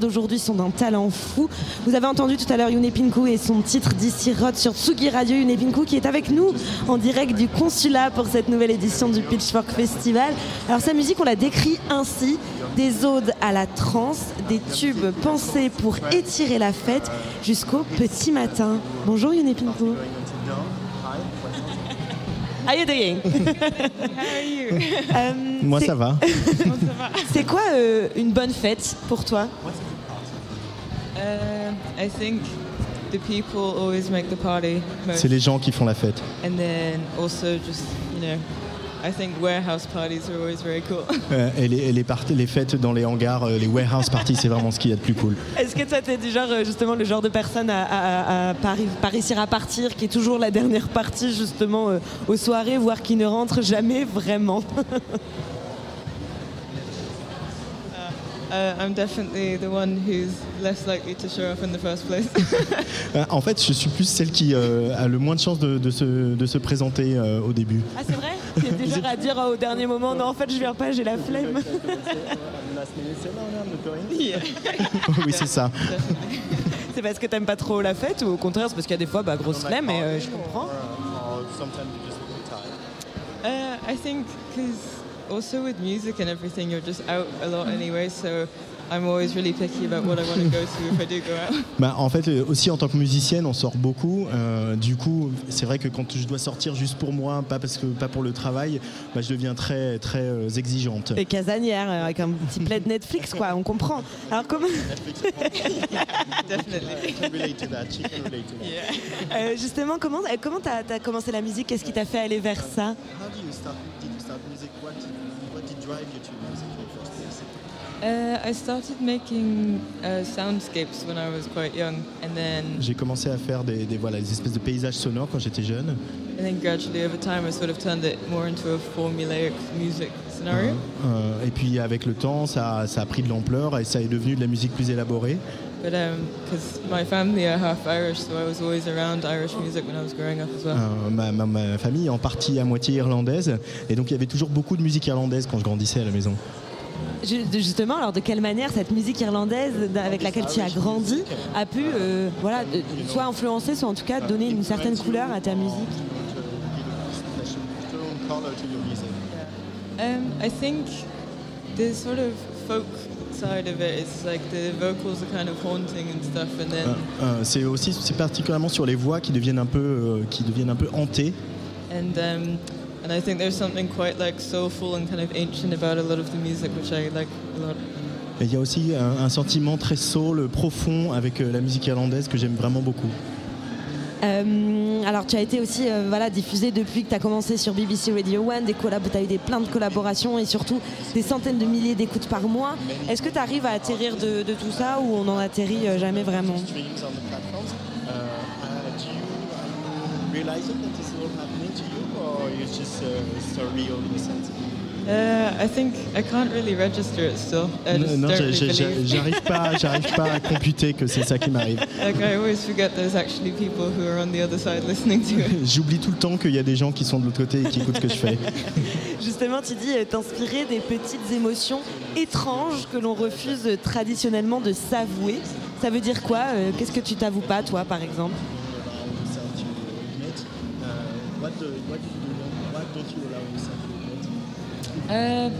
d'aujourd'hui sont d'un talent fou. Vous avez entendu tout à l'heure Yune Pinku et son titre d'ici Rod sur Tsugi Radio. Yune Pinku qui est avec nous en direct du consulat pour cette nouvelle édition du Pitchfork Festival. Alors sa musique, on la décrit ainsi des odes à la trance, des tubes pensés pour étirer la fête jusqu'au petit matin. Bonjour Yune Pinku. How you doing? Euh,
Moi ça va.
C'est quoi euh, une bonne fête pour toi?
Uh, I think the people always make the party most.
C'est les gens qui font la fête.
And then also just, you know, I think warehouse parties are always very cool.
Euh, et les, et les, les fêtes dans les hangars, euh, les warehouse parties, c'est vraiment ce qu'il y a de plus cool.
Est-ce que toi, t'es du genre, euh, justement, le genre de personne à, à- à pas réussir à partir, qui est toujours la dernière partie, justement, euh, aux soirées, voire qui ne rentre jamais vraiment
Uh, I'm definitely the one who's less likely to show up in the first place.
Euh, En fait, je suis plus celle qui euh, a le moins de chances de, de se, de se présenter euh, au début.
Ah, c'est vrai? Du genre à dire euh, au dernier moment, non, en fait, je viens pas, j'ai la flemme.
oui, c'est ça.
c'est parce que t'aimes pas trop la fête ou au contraire, c'est parce qu'il y a des fois, bah, grosse flemme, et euh, je comprends.
Uh, I think because also with music and everything, you're just out a lot anyway, so I'm always really picky about what I want to go to if I do go out.
Bah, en fait, euh, aussi en tant que musicienne, on sort beaucoup. Euh, du coup, c'est vrai que quand je dois sortir juste pour moi, pas parce que pas pour le travail, bah, je deviens très très euh, exigeante.
Et casanière, euh, avec un petit plaid Netflix, quoi, on comprend. Alors, comment. Justement, comment euh, comment t'as as commencé la musique? Qu'est-ce qui t'a fait aller vers ça?
Uh, I started making uh, soundscapes when I was quite young, and then
J'ai commencé à faire des, des, voilà, des espèces de paysages sonores quand j'étais jeune.
and then gradually over time, I sort of turned it more into a formulaic music scenario.
Euh, et puis avec le temps, ça, ça a pris de l'ampleur et ça est devenu de la musique plus élaborée.
But because my family are half Irish, so I was always around Irish music when I was growing up as well.
Euh, ma, ma- ma famille est en partie à moitié irlandaise et donc il y avait toujours beaucoup de musique irlandaise quand je grandissais à la maison.
Justement, alors de quelle manière cette musique irlandaise avec laquelle tu as grandi a pu, euh, voilà, soit influencer, soit en tout cas donner une certaine couleur à ta musique?
Um, I think the sort of folk side of it is like the vocals are kind of haunting and stuff, and then
Euh, euh, c'est aussi c'est particulièrement sur les voix qui deviennent un peu euh, qui deviennent un peu hantées.
and um, and I think there's something quite like soulful and kind of ancient about a lot of the music, which I like a lot.
Et il y a aussi un, un sentiment très soul, profond avec euh, la musique irlandaise que j'aime vraiment beaucoup.
Euh, alors tu as été aussi euh, voilà, diffusé depuis que tu as commencé sur BBC Radio 1, des collabs, tu as eu des, plein de collaborations et surtout des centaines de milliers d'écoutes par mois. Est-ce que tu arrives à atterrir de, tout ça ou on n'en atterrit euh, jamais vraiment?
I think I can't really register it still. I just
Non, j'arrive pas, j'arrive pas à computer que c'est ça qui m'arrive.
Like I always forget there's actually people who are on the other side listening to it.
J'oublie tout le temps qu'il y a des gens qui sont de l'autre côté et qui écoutent ce que je fais.
Justement, tu dis t'inspirer des petites émotions étranges que l'on refuse traditionnellement de s'avouer. Ça veut dire quoi Euh, Qu'est-ce que tu t'avoues pas, toi, par exemple?
Uh,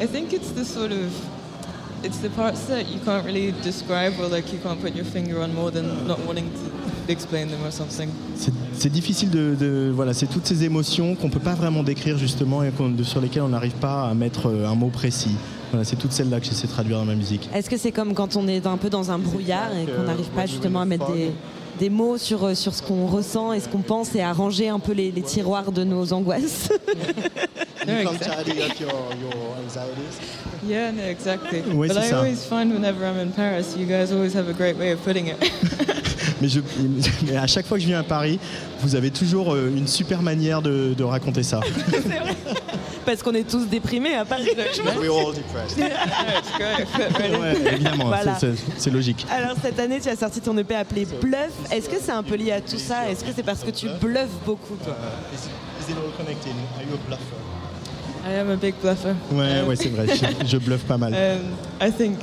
I think it's the sort of it's the parts that you can't really describe or like you can't put your finger on more than not wanting to explain them or something.
C'est- C'est difficile de, de- voilà, c'est toutes ces émotions qu'on peut pas vraiment décrire justement et sur lesquelles on n'arrive pas à mettre euh, un mot précis. Voilà, c'est toutes celles-là que j'essaie de traduire dans ma musique.
Est-ce que c'est comme quand on est un peu dans un brouillard et qu'on n'arrive pas justement à mettre des, des mots sur, euh, sur ce qu'on ressent et ce qu'on pense et à ranger un peu les, les tiroirs de nos angoisses.
No, exactly.
your, your anxieties.
Yeah, no, exactly.
Oui,
but I
ça.
always find whenever I'm in Paris, you guys always have a great way of putting it.
Mais, je, mais à chaque fois que je viens à Paris, vous avez toujours euh, une super manière de, de raconter ça.
Parce qu'on est tous déprimés à Paris.
We're all depressed.
Ouais, évidemment,
Voilà.
c'est- logique.
Alors cette année, tu as sorti ton EP appelé Bluff. Est-ce que c'est un peu lié à tout ça? Est-ce que c'est parce que tu bluffes beaucoup toi?
Uh, is, is it all connected? Are you a bluffer?
I am a big bluffer.
Ouais,
Um,
ouais, c'est vrai, je, je bluffe pas mal.
Um, I think,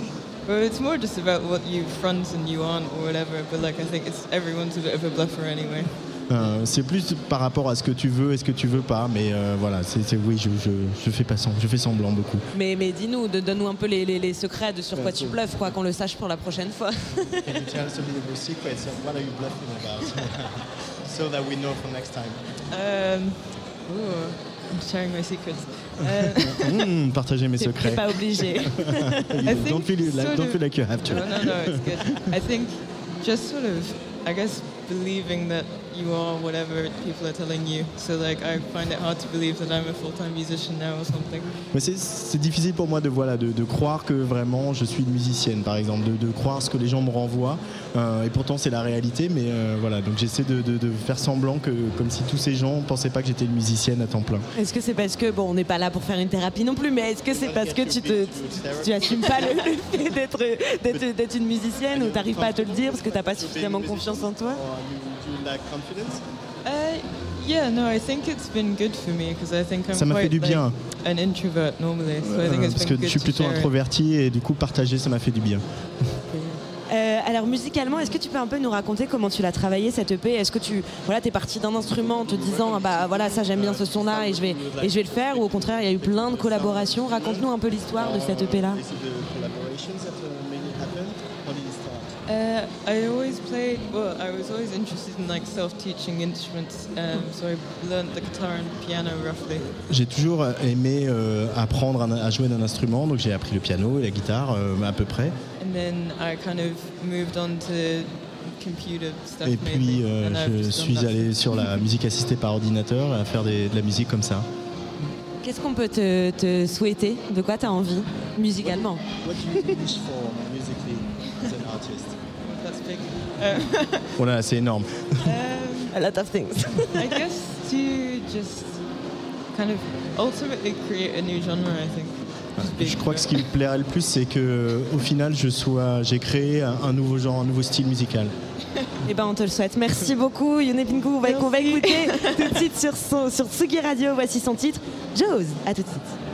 well, it's more just about what you front and you aren't or whatever. But like, I think it's everyone's a bit of a bluffer anyway.
Euh, c'est plus par rapport à ce que tu veux et ce que tu veux pas, mais euh, voilà, c'est oui, je, je, je fais pas sem- je fais semblant beaucoup.
Mais, mais dis-nous, de- donne-nous un peu les, les- les secrets de sur quoi tu bluffes, quoi, qu'on le sache pour la prochaine fois.
Can you tell us a bit of your secrets of what are you bluffing about? so that we know for next time.
Um, ooh, sharing my secrets. Uh,
partager mes secrets.
pas obligé.
Don't, feel, like, don't feel like you have to.
No, no, no, it's good. I think just sort of, I guess, believing that you are whatever people are telling you. So like, I find it hard to believe that I'm a full-time musician now or something.
Mais c'est- difficile pour moi de, voilà, de, de croire que vraiment je suis une musicienne, par exemple, de, de croire ce que les gens me renvoient. Euh, et pourtant, c'est la réalité, mais euh, voilà, donc j'essaie de, de- de faire semblant que, comme si tous ces gens pensaient pas que j'étais une musicienne à temps plein.
Est-ce que c'est parce que, bon, on n'est pas là pour faire une thérapie non plus, mais est-ce que c'est parce que tu te, tu assumes pas le, fait d'être, d'être, d'être une musicienne ou t'arrives pas à te le dire parce que t'as pas suffisamment confiance en toi?
Or you, do you lack confidence?
Uh, yeah, no, I think it's been good for me because I think I'm
Ça m'a fait
quite
du
like,
bien.
an introvert normally. So I think it's
parce que
been
je
good
suis
to
plutôt
share
introverti et du coup, partager, ça m'a fait du bien.
Euh, alors musicalement, est-ce que tu peux un peu nous raconter comment tu l'as travaillé cette EP Est-ce que tu voilà, es parti d'un instrument en te disant ah bah voilà ça j'aime bien ce son-là et je vais et je vais le faire? Ou au contraire il y a eu plein de collaborations? Raconte-nous un peu l'histoire de cette EP là.
Is it the collaborations that uh, made it happen? How did it start?
Uh, I always played. Well, I was always interested in like self-teaching instruments. Um, so I learned the guitar and piano roughly.
J'ai toujours aimé euh, apprendre à jouer d'un instrument, donc j'ai appris le piano et la guitare euh, à peu près.
And then I kind of moved on to computer stuff
Et puis euh, je suis allé sur la musique assistée par ordinateur à faire des- de la musique comme ça.
Qu'est-ce qu'on peut te, te souhaiter? De quoi tu as envie musicalement?
What do you wish for musically as an artist?
That's big. Uh,
Voilà, c'est énorme.
um,
A lot of things.
I guess to just kind of ultimately create a new genre. I think.
Je crois que ce qui me plairait le plus, c'est que au final, je sois, j'ai créé un, nouveau genre, un nouveau style musical.
Eh ben on te le souhaite. Merci beaucoup Yone Pinku. On va, écouter tout de suite sur, son, sur Tsugi Radio. Voici son titre, Jaws. À tout de suite.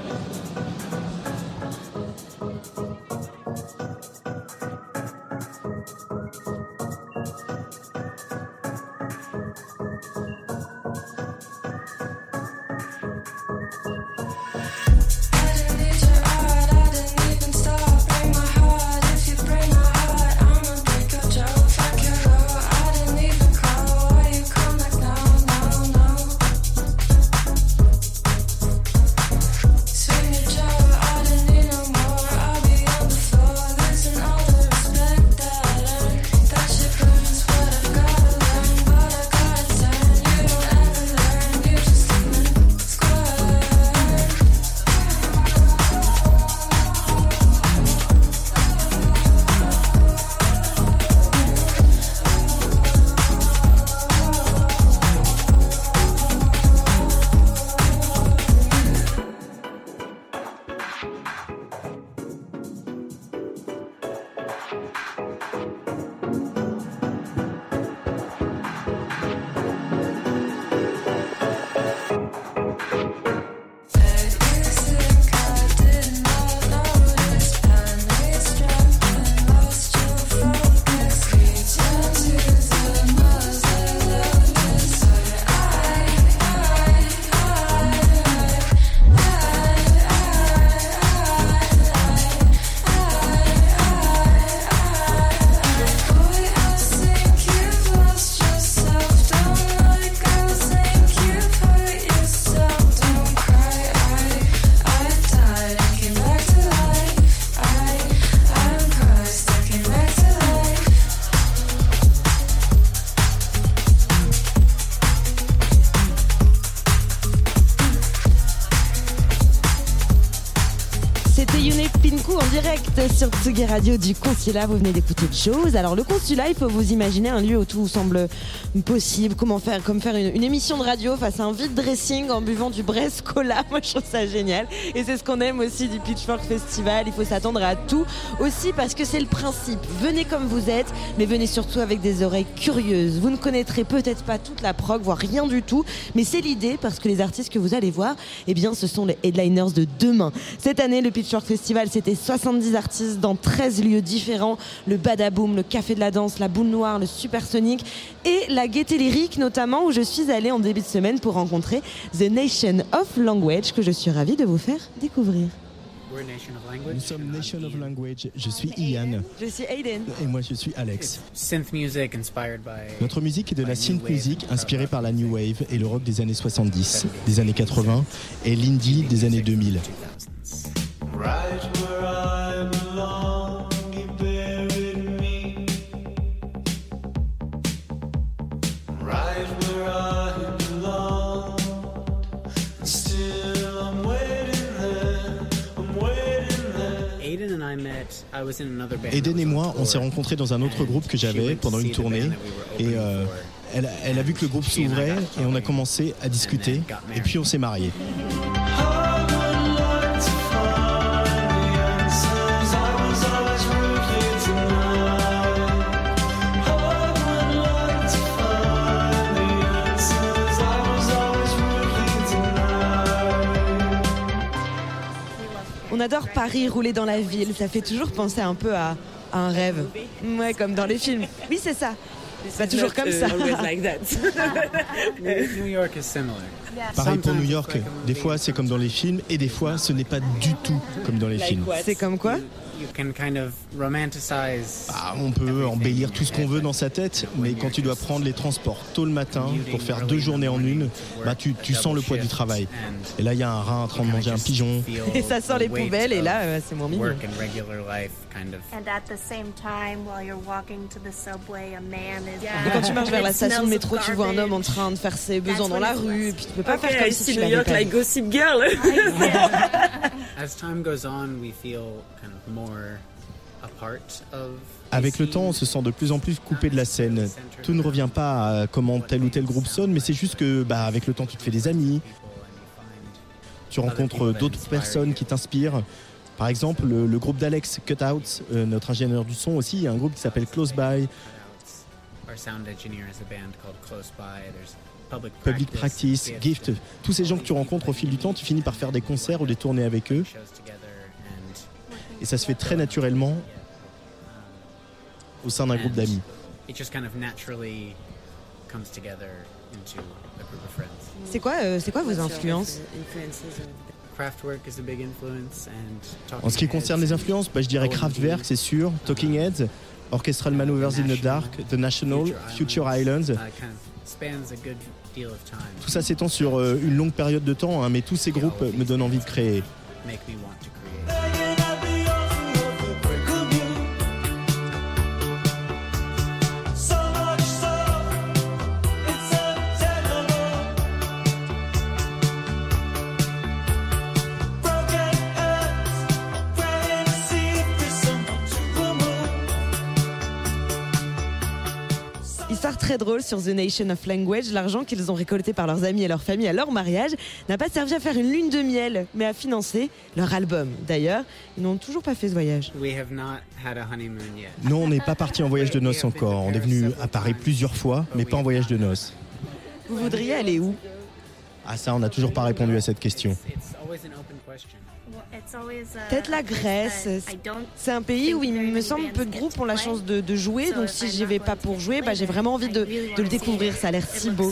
Tsugi Radio du consulat. Vous venez d'écouter Chose. Alors, le consulat, il faut vous imaginer un lieu où tout semble possible. Comment faire Comme faire une, émission de radio face à un vide dressing en buvant du Brest Cola. Moi, je trouve ça génial. Et c'est ce qu'on aime aussi du Pitchfork Festival. Il faut s'attendre à tout. Aussi parce que c'est le principe. Venez comme vous êtes, mais venez surtout avec des oreilles curieuses. Vous ne connaîtrez peut-être pas toute la prog, voire rien du tout. Mais c'est l'idée parce que les artistes que vous allez voir, eh bien, ce sont les headliners de demain. Cette année, le Pitchfork Festival, c'était 70 artistes dans 13 lieux différents. Le Badaboom, le Café de la Danse, la Boule Noire, le Supersonic et la Gaieté Lyrique notamment où je suis allée en début de semaine pour rencontrer The Nation of Language que je suis ravie de vous faire découvrir.
Nous sommes Nation of Language. Je suis Ian.
Je suis Aiden.
Et moi, je suis Alex. Notre musique est de la synth music inspirée par la new wave et le rock des années 70, des années 80 et l'indie des années 2000.
Right where I belong,
Eden et moi, on s'est rencontrés dans un autre groupe que j'avais pendant une tournée. et euh, elle, elle a vu que le groupe s'ouvrait et on a commencé à discuter. et puis on s'est mariés.
On adore Paris, rouler dans la ville. Ça fait toujours penser un peu à, à un rêve. Ouais, comme dans les films. Oui, c'est ça. C'est pas toujours comme ça.
New York is similar.
Pareil pour New York. Des fois, c'est comme dans les films et des fois, ce n'est pas du tout comme dans les films.
C'est comme quoi?
You can kind of romanticize.
Ah, on peut embellir tout ce qu'on veut dans sa tête, mais quand tu dois prendre les transports tôt le matin pour faire deux journées en une, bah tu, tu sens le poids du travail. Et là, il y a un rat en train de manger un pigeon.
Et ça sent les poubelles et là, euh, c'est moins mignon.
Kind of.
And at the same time, while you're walking to the subway, a man is.
Et quand tu marches vers la station de métro, tu vois un homme en train de faire ses besoins dans la rue, et puis tu peux pas
Okay,
faire comme si tu
New York like. Gossip Girl.
As time goes on, we feel kind of more a part of.
Avec le temps, on se sent de plus en plus coupé de la scène. Tout ne revient pas à comment tel ou tel groupe sonne, mais c'est juste que, bah, avec le temps, tu te fais des amis. Tu rencontres d'autres personnes qui t'inspirent. Par exemple, le, le groupe d'Alex Cutout, euh, notre ingénieur du son aussi, il y a un groupe qui s'appelle Close By,
Our sound engineer has a band called Close By. There's Public Practice.
Gift. Tous ces gens que tu rencontres au fil du temps, tu finis par faire des concerts ou des tournées avec eux. Et ça se fait très naturellement au sein d'un groupe d'amis.
It just kind of naturally comes together into a group of friends.
C'est quoi, euh, c'est quoi vos influences?
Kraftwerk is a big influence and Talking
En ce qui concerne les influences, bah, je dirais Kraftwerk, c'est sûr, Talking Heads, Orchestral Maneuvers in the Dark, The National, Future Islands. Tout ça s'étend sur euh, une longue période de temps, hein, mais tous ces groupes me donnent envie de créer.
Très drôle sur The Nation of Language, l'argent qu'ils ont récolté par leurs amis et leur famille à leur mariage n'a pas servi à faire une lune de miel, mais à financer leur album. D'ailleurs, ils n'ont toujours pas fait ce voyage.
We have not had a honeymoon yet.
Non, on n'est pas parti en voyage de noces encore. On est venu à Paris plusieurs fois, mais pas en voyage de noces.
Vous voudriez aller où?
Ah ça, on n'a toujours pas répondu à cette
question.
Peut-être la Grèce. C'est un pays où il me semble peu de groupes ont la chance de, de jouer, donc si j'y vais pas pour jouer, bah, j'ai vraiment envie de, de le découvrir. Ça a l'air si beau.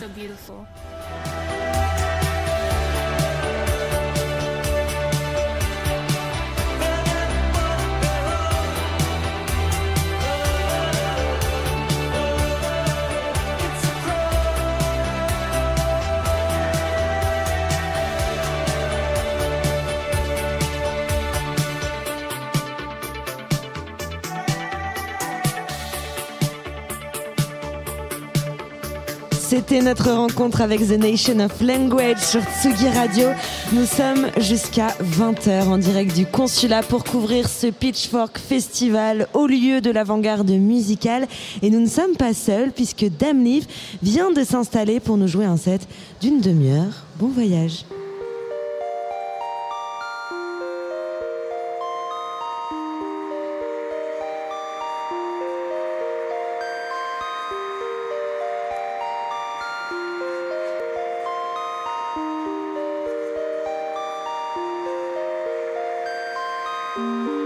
C'était notre rencontre avec The Nation of Language sur Tsugi Radio. Nous sommes jusqu'à 20h en direct du consulat pour couvrir ce Pitchfork Festival au lieu de l'avant-garde musicale. Et nous ne sommes pas seuls puisque Dame vient de s'installer pour nous jouer un set d'une demi-heure. Bon voyage.
Bonsoir.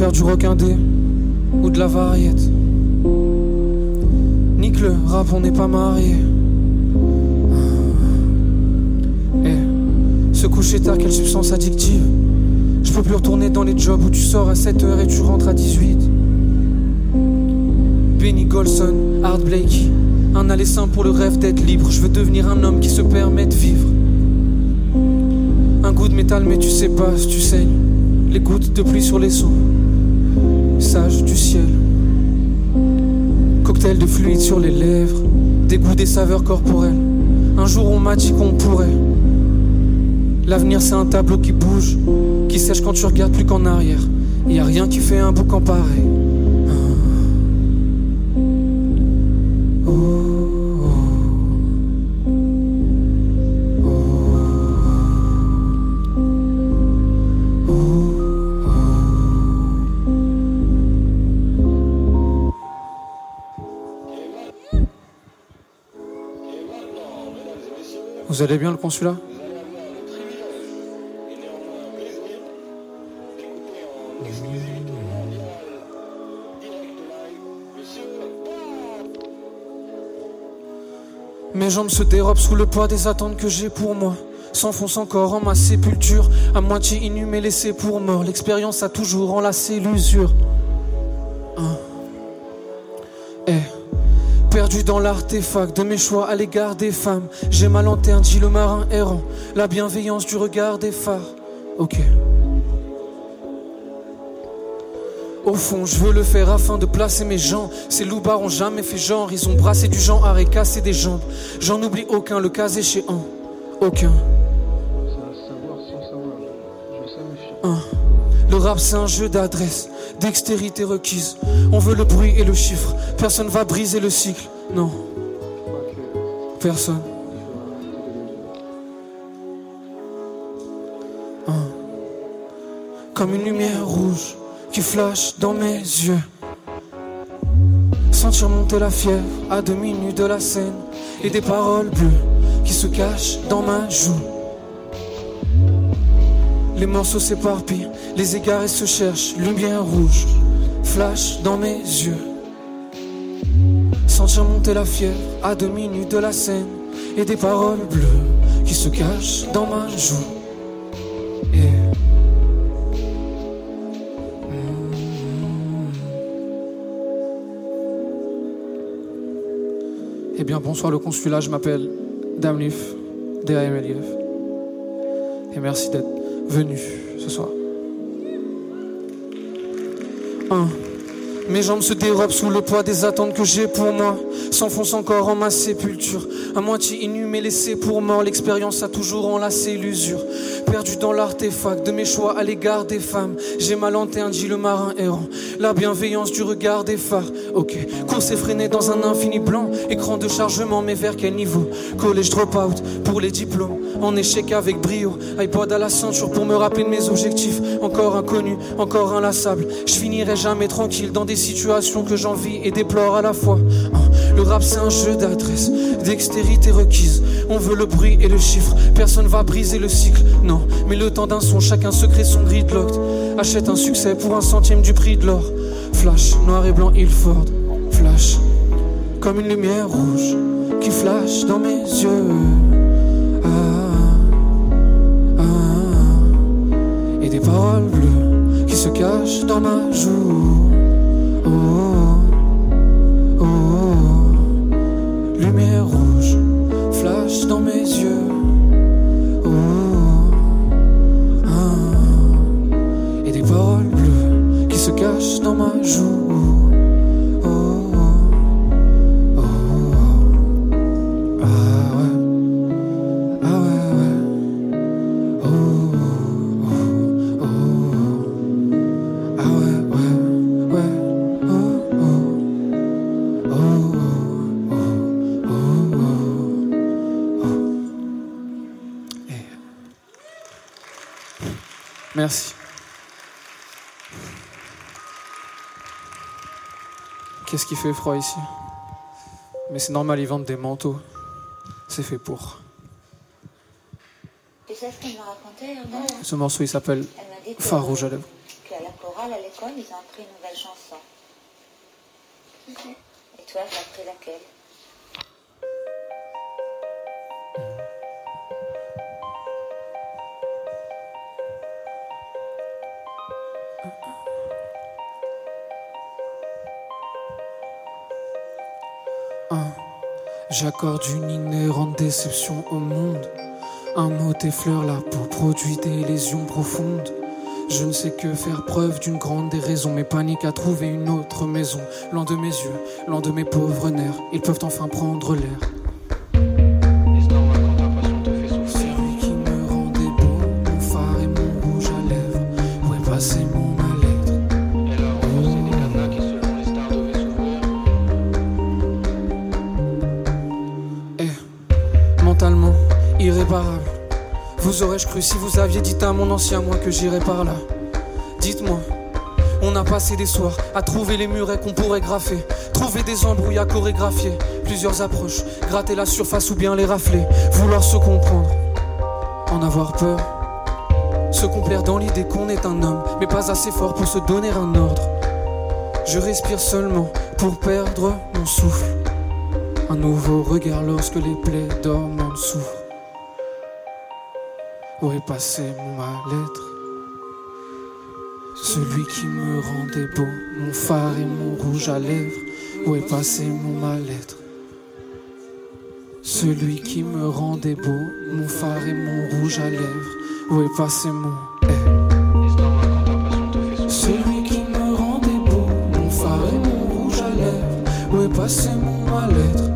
Faire du rock indé ou de la variette. Nique le rap, on n'est pas marié. Eh, se coucher tard, quelle substance addictive. Je peux plus retourner dans les jobs où tu sors à 7h et tu rentres à 18. Benny Golson, Art Blakey. Un aller pour le rêve d'être libre. Je veux devenir un homme qui se permet de vivre. Un goût de métal, mais tu sais pas si tu saignes. Les gouttes de pluie sur les sons. Du ciel. Cocktail de fluide sur les lèvres. Dégoût des saveurs corporelles. Un jour on m'a dit qu'on pourrait. L'avenir c'est un tableau qui bouge, qui sèche quand tu regardes plus qu'en arrière. Y a rien qui fait un boucan pareil. Vous allez bien le consulat? Mes jambes se dérobent sous le poids des attentes que j'ai pour moi. S'enfonce encore en ma sépulture, à moitié inhumé, laissé pour mort. L'expérience a toujours enlacé l'usure. Dans l'artefact de mes choix à l'égard des femmes. J'ai ma lanterne, dit le marin errant. La bienveillance du regard des phares. Ok. Au fond, je veux le faire afin de placer mes gens. Ces loupards ont jamais fait genre. Ils ont brassé du genre et cassé des jambes. J'en oublie aucun, le cas échéant. Aucun. Un. Le rap c'est un jeu d'adresse, dextérité requise. On veut le bruit et le chiffre. Personne va briser le cycle. Non. Personne. Un. Comme une lumière rouge qui flash dans mes yeux. Sentir monter la fièvre à deux minutes de la scène et des paroles bleues qui se cachent dans ma joue. Les morceaux s'éparpillent, les égarés se cherchent, lumière rouge, flash dans mes yeux. Sentir monter la fièvre à deux minutes de la scène et des paroles bleues qui se cachent dans ma joue. Yeah. Eh bien, bonsoir le consulat, je m'appelle Damlif, DAMLIF. Et merci d'être venus ce soir. Mes jambes se dérobent sous le poids des attentes que j'ai pour moi. S'enfonce encore en ma sépulture. À moitié inhumé, laissé pour mort. L'expérience a toujours enlacé l'usure. Perdu dans l'artefact de mes choix à l'égard des femmes. J'ai ma lanterne, dit le marin errant. La bienveillance du regard des phares. Ok. Course effrénée dans un infini blanc. Écran de chargement, mais vers quel niveau? Collège drop-out pour les diplômes. En échec avec brio. iPod à la ceinture pour me rappeler de mes objectifs. Encore inconnu, encore inlassable. Je finirai jamais tranquille dans des situations que j'envie et déplore à la fois. Le rap c'est un jeu d'adresse, dextérité requise. On veut le bruit et le chiffre, personne va briser le cycle. Non, mais le temps d'un son, chacun se crée son gridlock. Achète un succès pour un centième du prix de l'or. Flash, noir et blanc, Ilford. Flash, comme une lumière rouge qui flash dans mes yeux. Ah, ah, ah. et des paroles bleues qui se cachent dans ma joue. Dans ma joue. Ah ah ah. Merci. Qu'est-ce qui fait froid ici Mais c'est normal, ils vendent des manteaux. C'est fait pour.
Tu sais ce qu'elle m'a raconté avant
Ce morceau, il s'appelle Phare rouge à lèvres.
qu'à la chorale à l'école, ils ont appris une nouvelle chanson. Et toi, t'as appris laquelle?
J'accorde une inhérente déception au monde. Un mot t'effleure la peau, produit des lésions profondes. Je ne sais que faire preuve d'une grande déraison. Mes paniques à trouver une autre maison. Loin de mes yeux, loin de mes pauvres nerfs. Ils peuvent enfin prendre l'air. Vous aurais-je cru si vous aviez dit à mon ancien moi que j'irais par là? Dites-moi, on a passé des soirs à trouver les murets qu'on pourrait graffer, trouver des embrouilles à chorégraphier, plusieurs approches, gratter la surface ou bien les rafler, vouloir se comprendre, en avoir peur, se complaire dans l'idée qu'on est un homme, mais pas assez fort pour se donner un ordre. Je respire seulement pour perdre mon souffle. Un nouveau regard lorsque les plaies dormantes souffrent. Où est passé mon mal-être? Celui qui me rendait beau, mon phare et mon rouge à lèvres. Où est passé mon mal-être? Celui qui me rendait beau, mon phare et mon rouge à lèvres. Où est passé mon celui qui me rendait beau, mon phare et mon rouge à lèvres. Où est passé mon mal-être?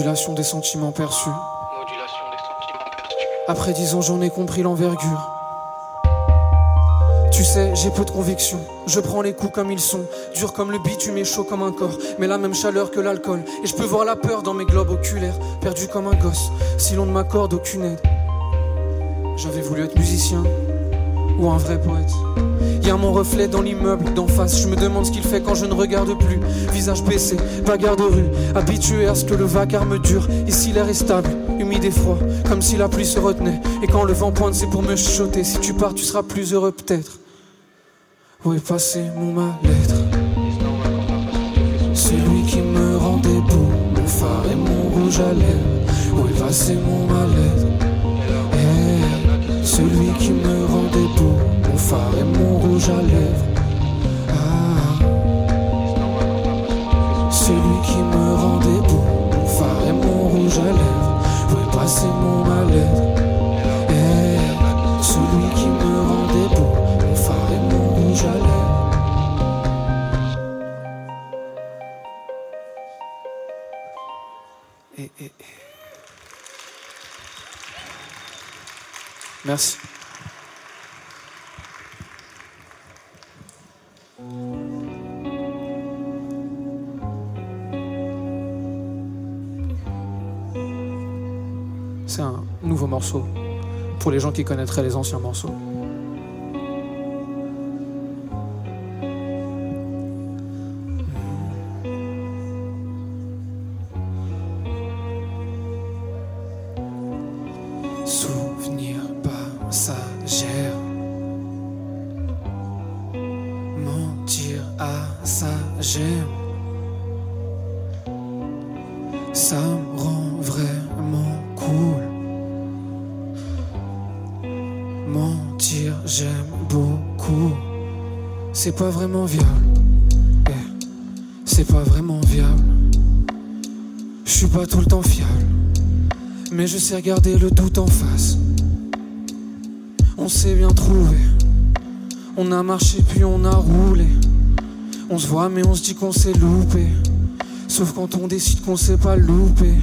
Modulation des sentiments perçus. Après dix ans, j'en ai compris l'envergure. Tu sais, j'ai peu de conviction. Je prends les coups comme ils sont. Dur comme le bitume et chaud comme un corps. Mais la même chaleur que l'alcool. Et je peux voir la peur dans mes globes oculaires. Perdu comme un gosse. Si l'on ne m'accorde aucune aide. J'avais voulu être musicien. ou un vrai poète. Y a mon reflet dans l'immeuble d'en face. Je me demande ce qu'il fait quand je ne regarde plus. Visage baissé, bagarre de rue. Habitué à ce que le vacarme dure. Ici l'air est stable, humide et froid. Comme si la pluie se retenait. Et quand le vent pointe, c'est pour me chuchoter. Si tu pars, tu seras plus heureux peut-être. Où est passé mon mal-être? Celui qui me rendait beau. Mon phare et mon rouge à lèvres. Où est passé mon mal-être? Eh, Celui pour les gens qui connaîtraient les anciens morceaux. Pas vraiment viable. Eh, C'est pas vraiment viable. Je suis pas tout le temps fiable. Mais je sais regarder le doute en face. On s'est bien trouvé. On a marché puis on a roulé. On se voit mais on se dit qu'on s'est loupé. Sauf quand on décide qu'on s'est pas loupé.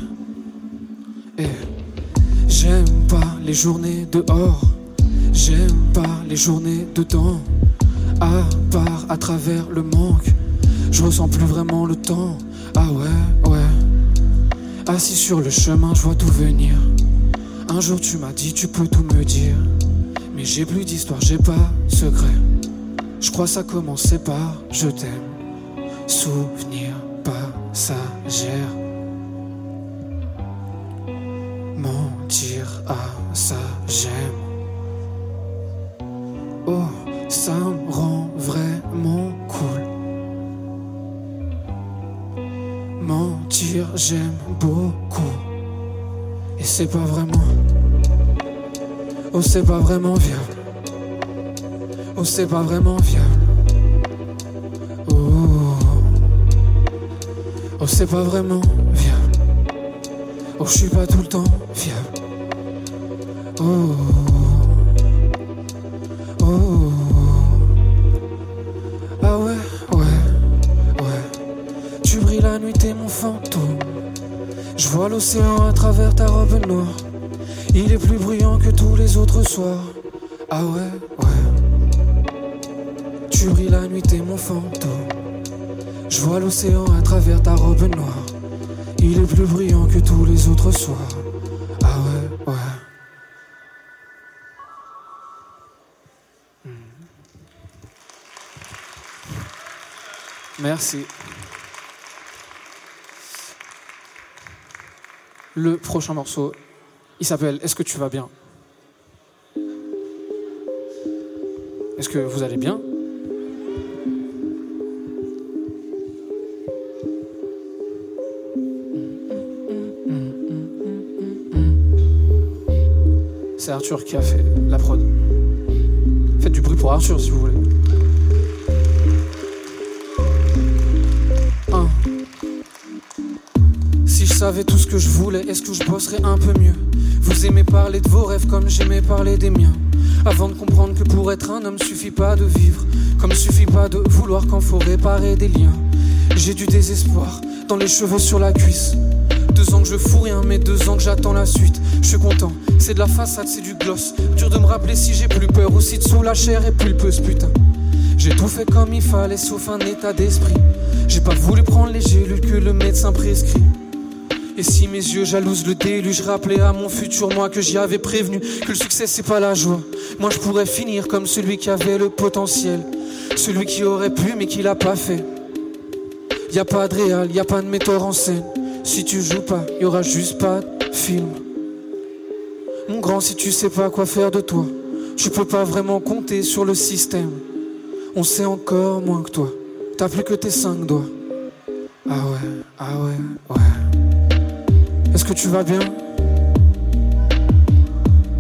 Et j'aime pas les journées dehors. J'aime pas les journées dedans. À part à travers le manque. Je ressens plus vraiment le temps. Ah ouais, ouais. Assis sur le chemin, je vois tout venir. Un jour tu m'as dit tu peux tout me dire. Mais j'ai plus d'histoire, j'ai pas secret. Je crois ça commençait par je t'aime. Souvenir passagère. C'est pas vraiment viable. Oh, c'est pas vraiment viable. Oh, oh c'est pas vraiment viable. Oh, je suis pas tout le temps fiable. Oh, oh, ah ouais, ouais, ouais. Tu brilles la nuit, t'es mon fantôme. Je vois l'océan à travers ta robe noire. Les autres soirs. Ah ouais, ouais. Tu brilles la nuit, t'es mon fantôme. Je vois l'océan à travers ta robe noire. Il est plus bruyant que tous les autres soirs. Ah ouais, ouais. Hmm. Merci. Le prochain morceau, il s'appelle Est-ce que tu vas bien? Est-ce que vous allez bien C'est Arthur qui a fait la prod. Faites du bruit pour Arthur si vous voulez. Un. Si je savais tout ce que je voulais, est-ce que je bosserais un peu mieux? Vous aimez parler de vos rêves comme j'aimais parler des miens. Avant de comprendre que pour être un homme suffit pas de vivre, comme suffit pas de vouloir quand faut réparer des liens. J'ai du désespoir dans les cheveux sur la cuisse. Deux ans que je fous rien, mais deux ans que j'attends la suite. Je suis content, c'est de la façade, c'est du gloss. Dur de me rappeler si j'ai plus peur ou si dessous la chair est pulpeuse, putain. J'ai tout fait comme il fallait, sauf un état d'esprit. J'ai pas voulu prendre les gélules que le médecin prescrit. Et si mes yeux jalousent le déluge, rappelais à mon futur moi que j'y avais prévenu que le succès c'est pas la joie. Moi je pourrais finir comme celui qui avait le potentiel, celui qui aurait pu mais qui l'a pas fait. Y a pas de réal, y a pas de metteur en scène. Si tu joues pas, y aura juste pas de film. Mon grand, si tu sais pas quoi faire de toi, tu peux pas vraiment compter sur le système. On sait encore moins que toi. T'as plus que tes cinq doigts. Ah ouais, ah ouais, ouais. Est-ce que tu vas bien?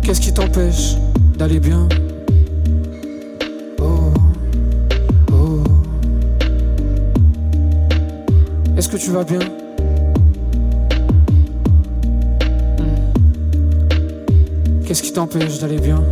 Qu'est-ce qui t'empêche? D'aller bien Oh, oh. Est-ce que tu vas bien? Hmm. Qu'est-ce qui t'empêche d'aller bien?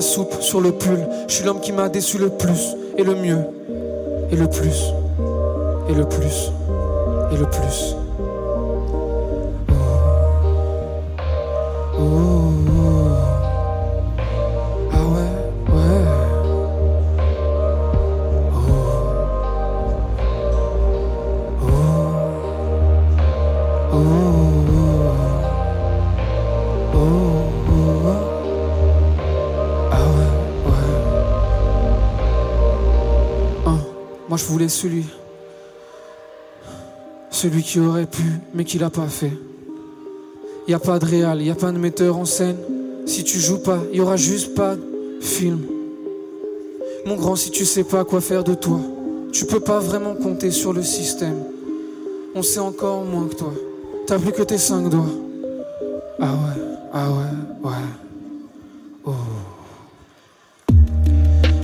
Soupe, sur le pull. Je suis l'homme qui m'a déçu le plus et le mieux. Et le plus. Et le plus. Et le plus. Celui. Celui qui aurait pu, mais qui l'a pas fait. Y a pas de réal, y a pas de metteur en scène. Si tu joues pas, y aura juste pas de film. Mon grand, si tu sais pas quoi faire de toi, tu peux pas vraiment compter sur le système. On sait encore moins que toi. T'as plus que tes cinq doigts. Ah ouais, ah ouais, ouais. Oh.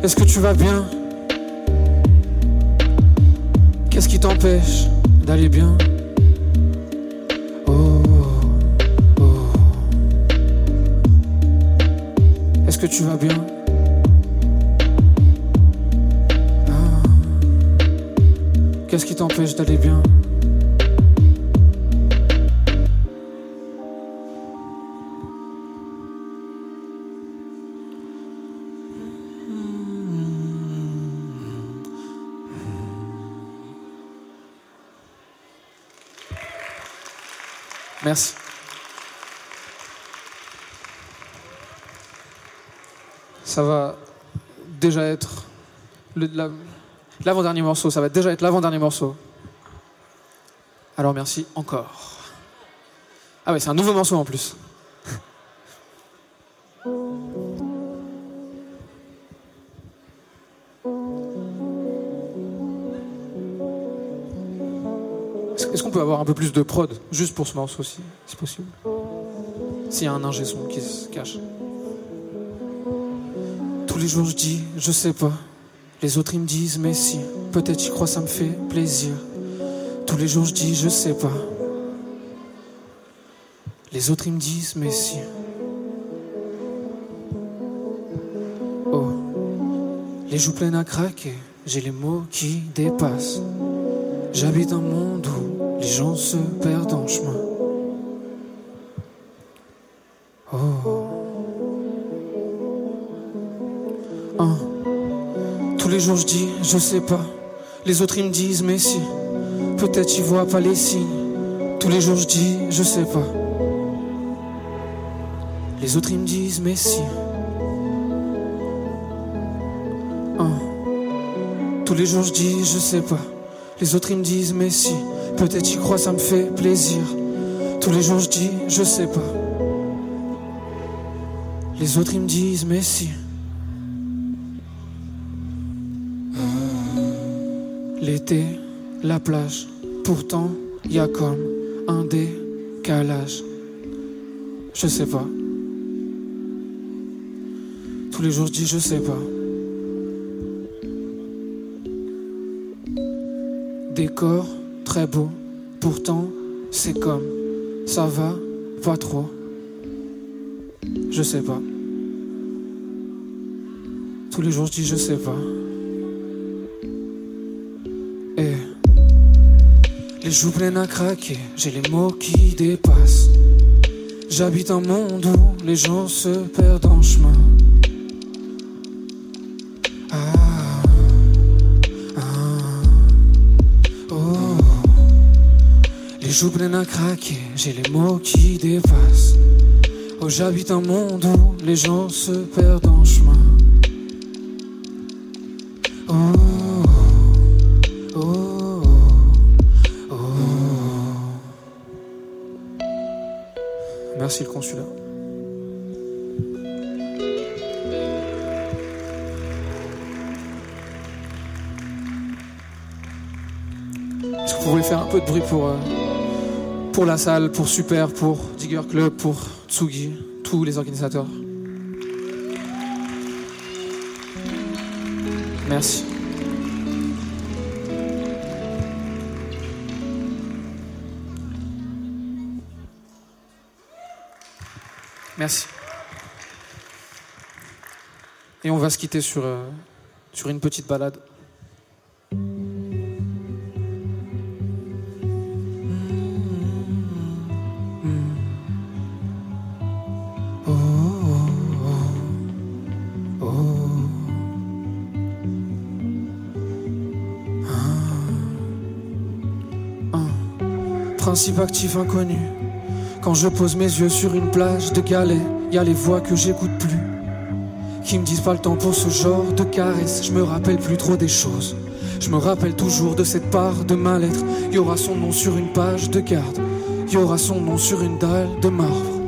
Est-ce que tu vas bien? Qu'est-ce qui t'empêche d'aller bien Oh, oh. Est-ce que tu vas bien Ah. Qu'est-ce qui t'empêche d'aller bien Merci. Ça va déjà être l'avant-dernier morceau. Ça va déjà être l'avant-dernier morceau. Alors merci encore. Ah ouais, c'est un nouveau morceau en plus. Avoir un peu plus de prod juste pour ce morceau si c'est possible S'il y a un ingé son qui se cache. Tous les jours je dis, je sais pas. Les autres ils me disent, mais si. Peut-être j'y crois, ça me fait plaisir. Tous les jours je dis, je sais pas. Les autres ils me disent, mais si. Oh, les joues pleines à craquer, j'ai les mots qui dépassent. J'habite un monde où les gens se perdent en chemin. Oh. Tous les jours je dis, je sais pas. Les autres ils me disent, mais si. Peut-être ils voient pas les signes. Tous les jours je dis, je sais pas. Les autres ils me disent, mais si. Tous les jours je dis, je sais pas. Les autres ils me disent, mais si. Peut-être y crois, ça me fait plaisir. Tous les jours je dis, je sais pas. Les autres ils me disent, mais si. L'été, la plage. Pourtant, y a comme un décalage. Je sais pas. Tous les jours je dis, je sais pas. Décor beau, pourtant c'est comme ça va pas trop. Je sais pas. Tous les jours je dis je sais pas. Et Les joues pleines à craquer, j'ai les mots qui dépassent. J'habite un monde où les gens se perdent en chemin. Les joues pleines à craquer, j'ai les mots qui dépassent. Oh, j'habite un monde où les gens se perdent en chemin. Oh, oh, oh, oh. Merci le consulat. Est-ce que vous pouvez faire un peu de bruit pour, euh, pour la salle, pour Super, pour Digger Club, pour Tsugi, tous les organisateurs Merci. Merci. Et on va se quitter sur, euh, une petite balade. Principe actif inconnu. Quand je pose mes yeux sur une plage de galets, y a les voix que j'écoute plus. Qui me disent pas le temps pour ce genre de caresse. Je me rappelle plus trop des choses. Je me rappelle toujours de cette part de mal-être. Y aura son nom sur une page de garde. Y aura son nom sur une dalle de marbre.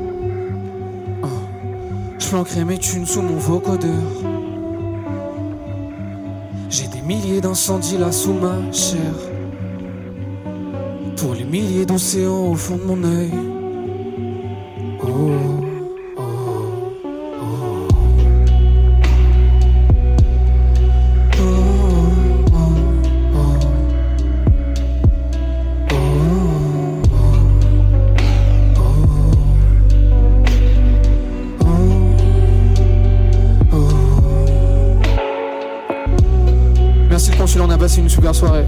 Ah. Je planquerai mes thunes sous mon vocodeur. J'ai des milliers d'incendies là sous ma chair. Milliers d'océans au fond de mon œil. Oh, oh, oh. Oh, oh, oh. Merci le consul, on a passé une super soirée.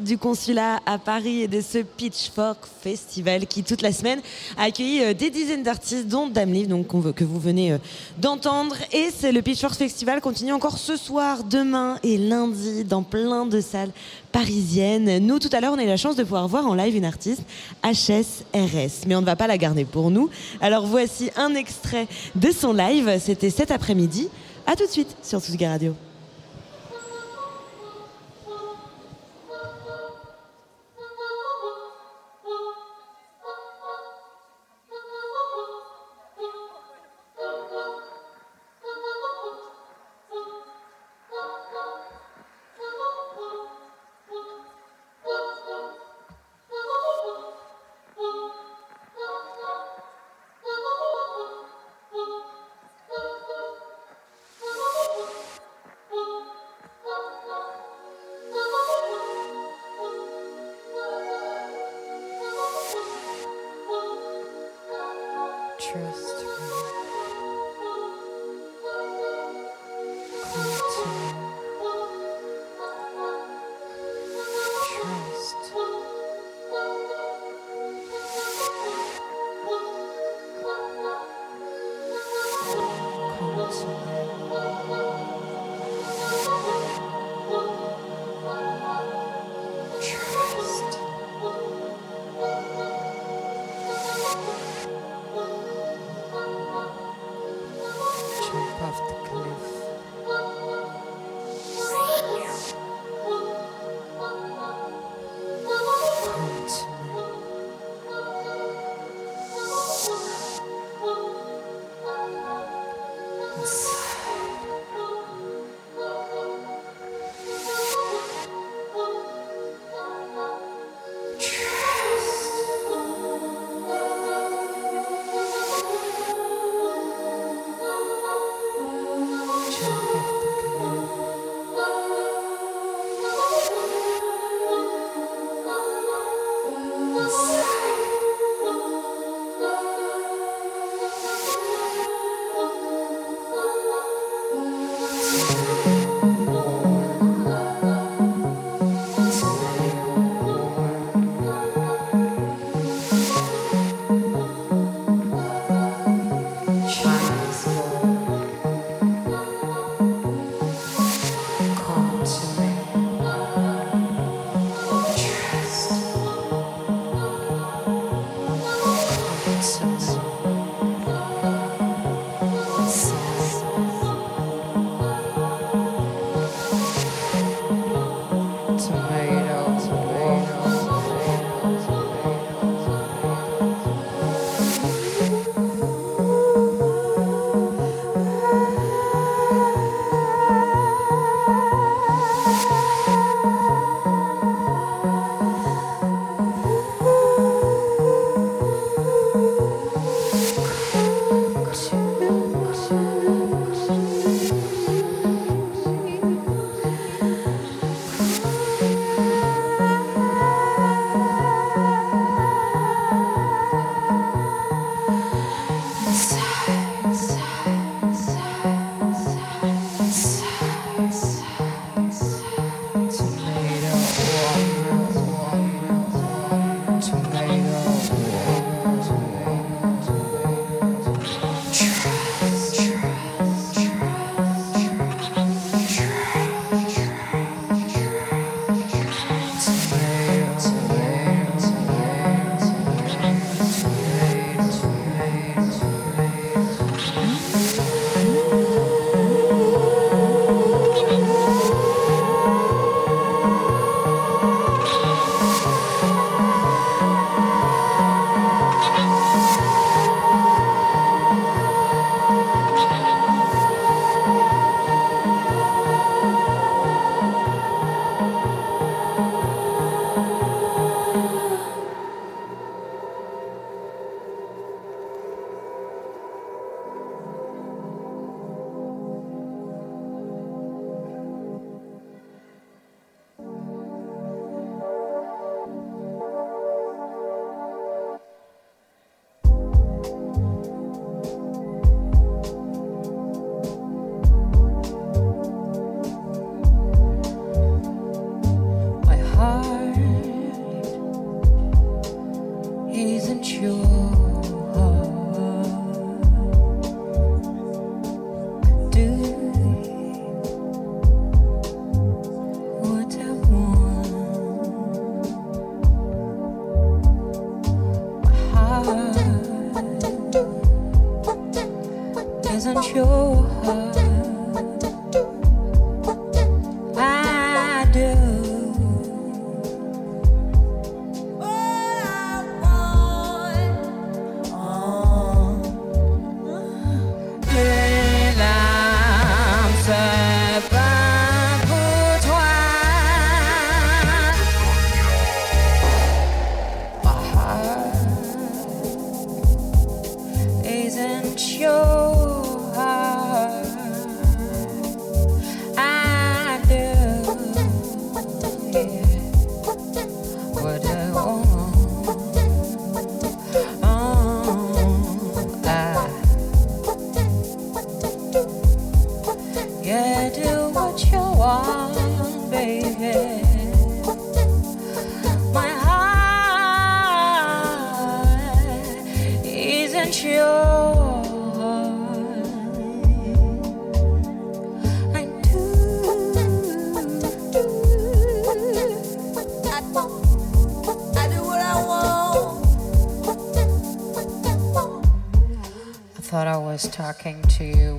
Du consulat à Paris et de ce Pitchfork Festival qui toute la semaine a accueilli euh, des dizaines d'artistes dont Dame Liv donc que vous venez euh, d'entendre et c'est le Pitchfork Festival continue encore ce soir, demain et lundi dans plein de salles parisiennes. Nous tout à l'heure on a eu la chance de pouvoir voir en live une artiste HSRS mais on ne va pas la garder pour nous. Alors voici un extrait de son live, c'était cet après-midi. À tout de suite sur Tsugi Radio.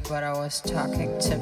But I was talking to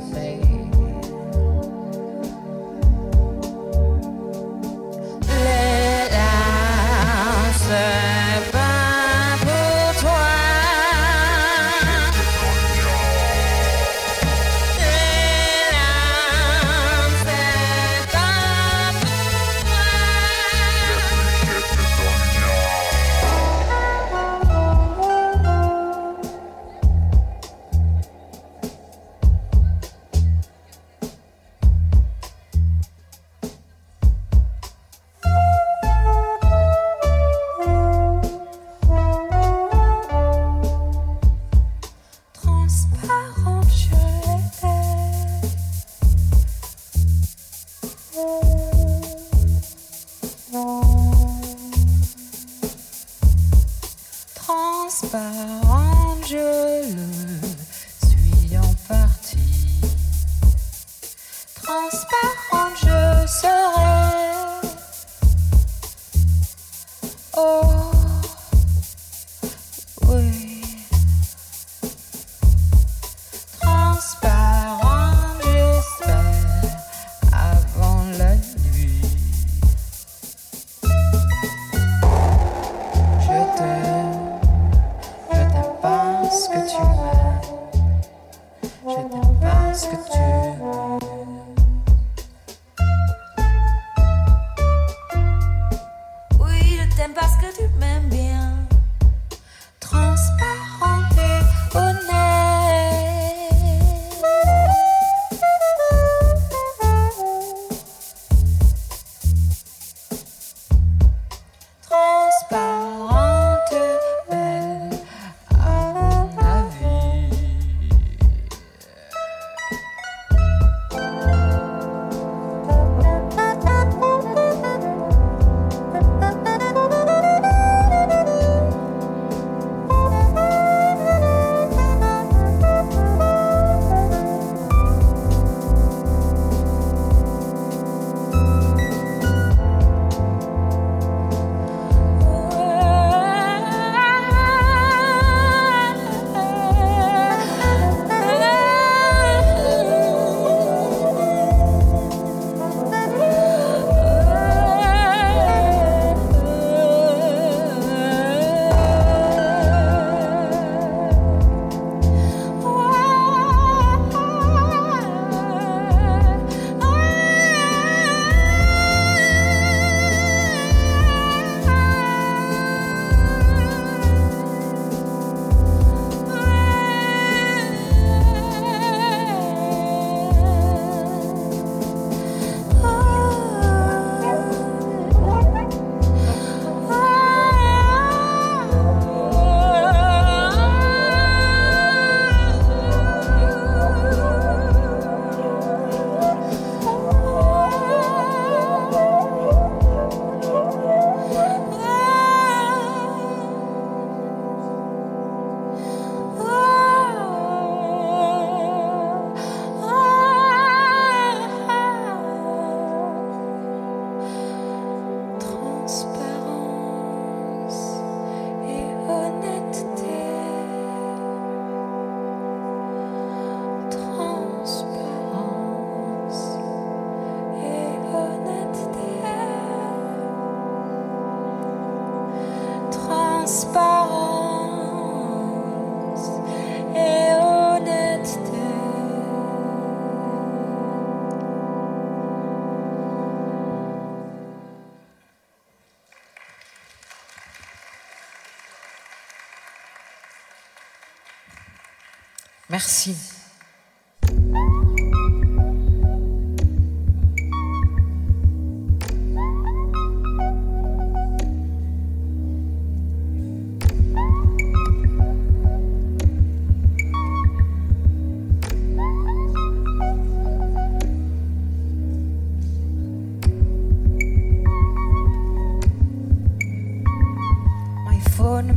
Merci.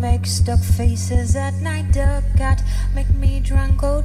makes duck faces at night duck cat make me drunk all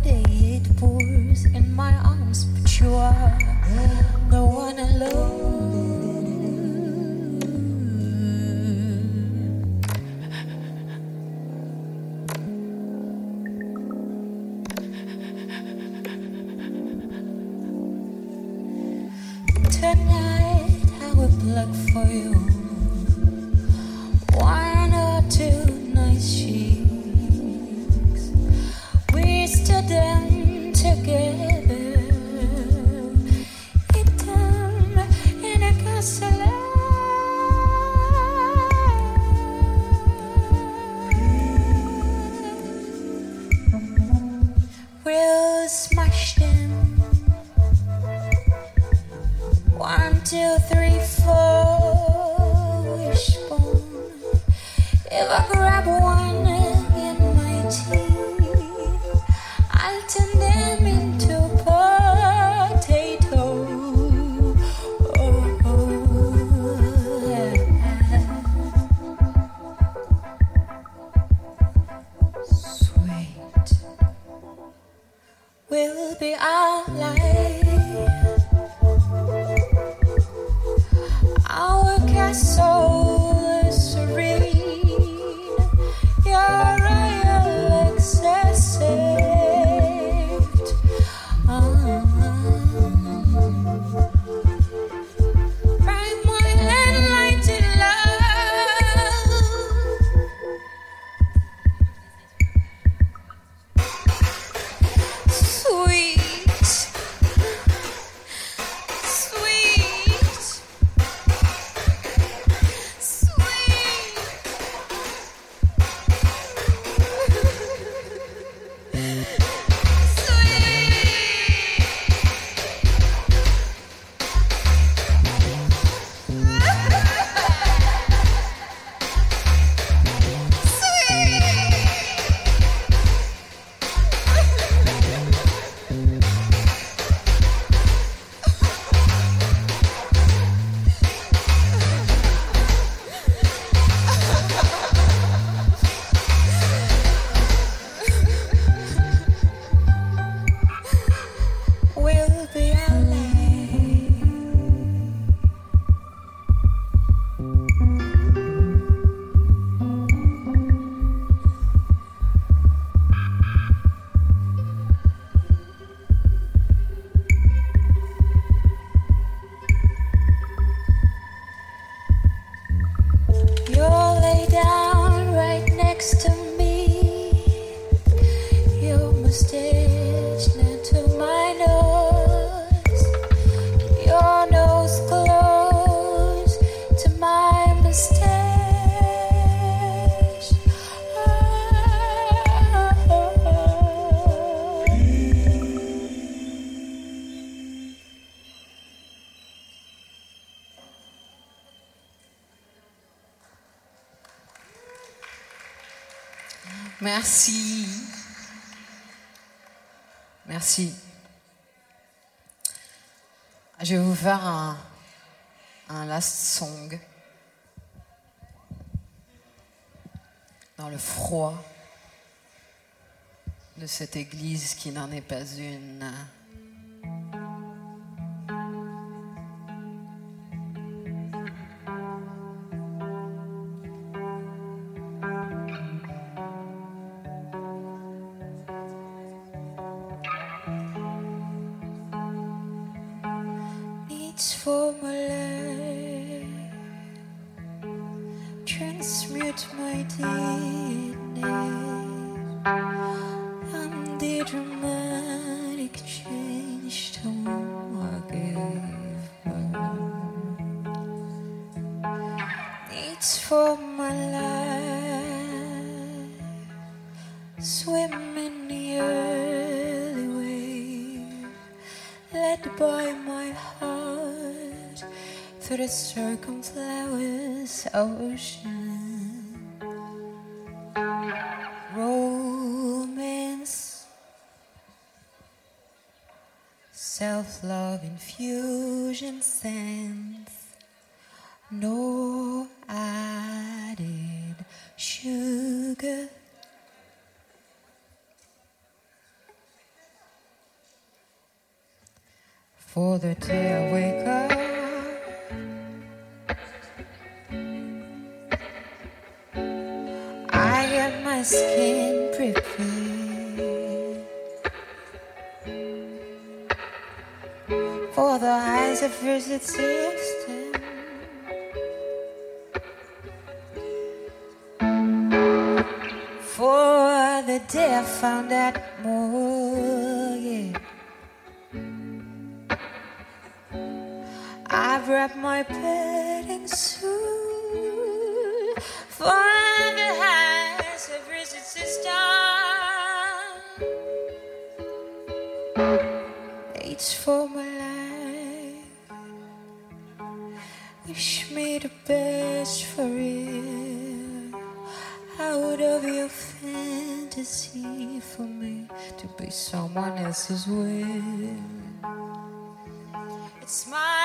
cette Église qui n'en est pas une.
Self love infusion sense, no added sugar. For the day for the eyes of visit system. For the day I found out more, yeah. I've wrapped my in soon for the eyes of visit system. Someone else's will. It's my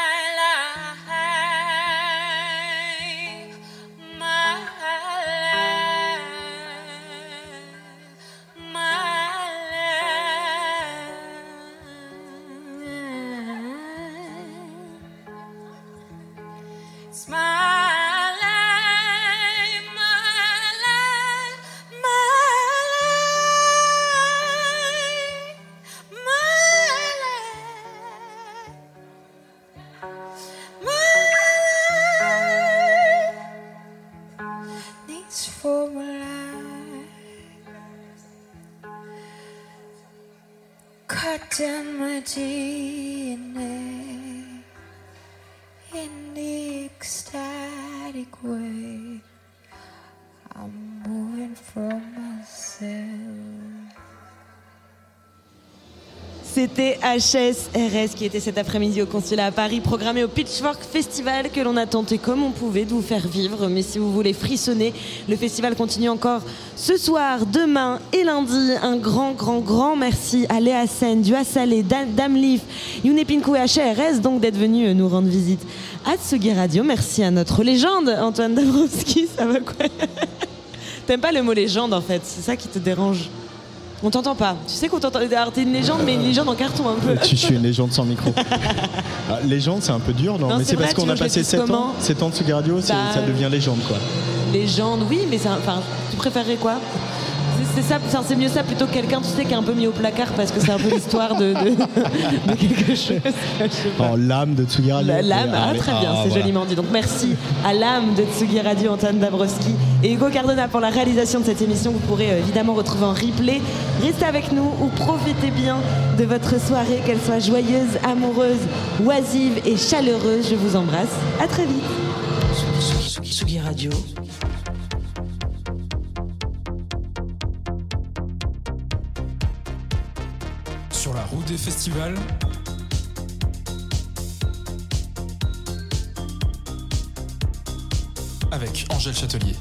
C'était HSRS qui était cet après-midi au consulat à Paris, programmé au Pitchfork Festival que l'on a tenté comme on pouvait de vous faire vivre. Mais si vous voulez frissonner, le festival continue encore ce soir, demain et lundi. Un grand, grand, grand merci à Léa Sen, du Salé, Yune Pinku et HRS donc d'être venus nous rendre visite à Tsugi Radio. Merci à notre légende, Antoine Dabrowski. Ça va quoi? T'aimes pas le mot légende en fait, c'est ça qui te dérange? On t'entend pas. Tu sais qu'on t'entend. Alors t'es une légende, mais une légende en carton un peu.
Tu suis une légende sans micro. Ah, légende, c'est un peu dur, non,
Non,
Mais
c'est
parce qu'on a
je
passé
le dise
7 ans,
comment
7 ans de Tsugi Radio,
Bah,
ça devient légende, quoi.
Légende, oui, mais enfin, tu préférerais quoi? C'est- c'est ça, c'est mieux ça plutôt que quelqu'un, tu sais, qui est un peu mis au placard parce que c'est un peu l'histoire de, de, de quelque chose.
En l'âme de Tsugi Radio.
L'âme, ah, très bien,
ah,
c'est
voilà.
joliment dit. Donc merci à l'âme de Tsugi Radio, Antoine Dabrowski et Hugo Cardona pour la réalisation de cette émission que vous pourrez euh, évidemment retrouver en replay. Restez avec nous ou profitez bien de votre soirée, qu'elle soit joyeuse, amoureuse, oisive et chaleureuse. Je vous embrasse. À très vite.
Tsugi, Tsugi Radio.
Des festivals. Avec Angèle Châtelier.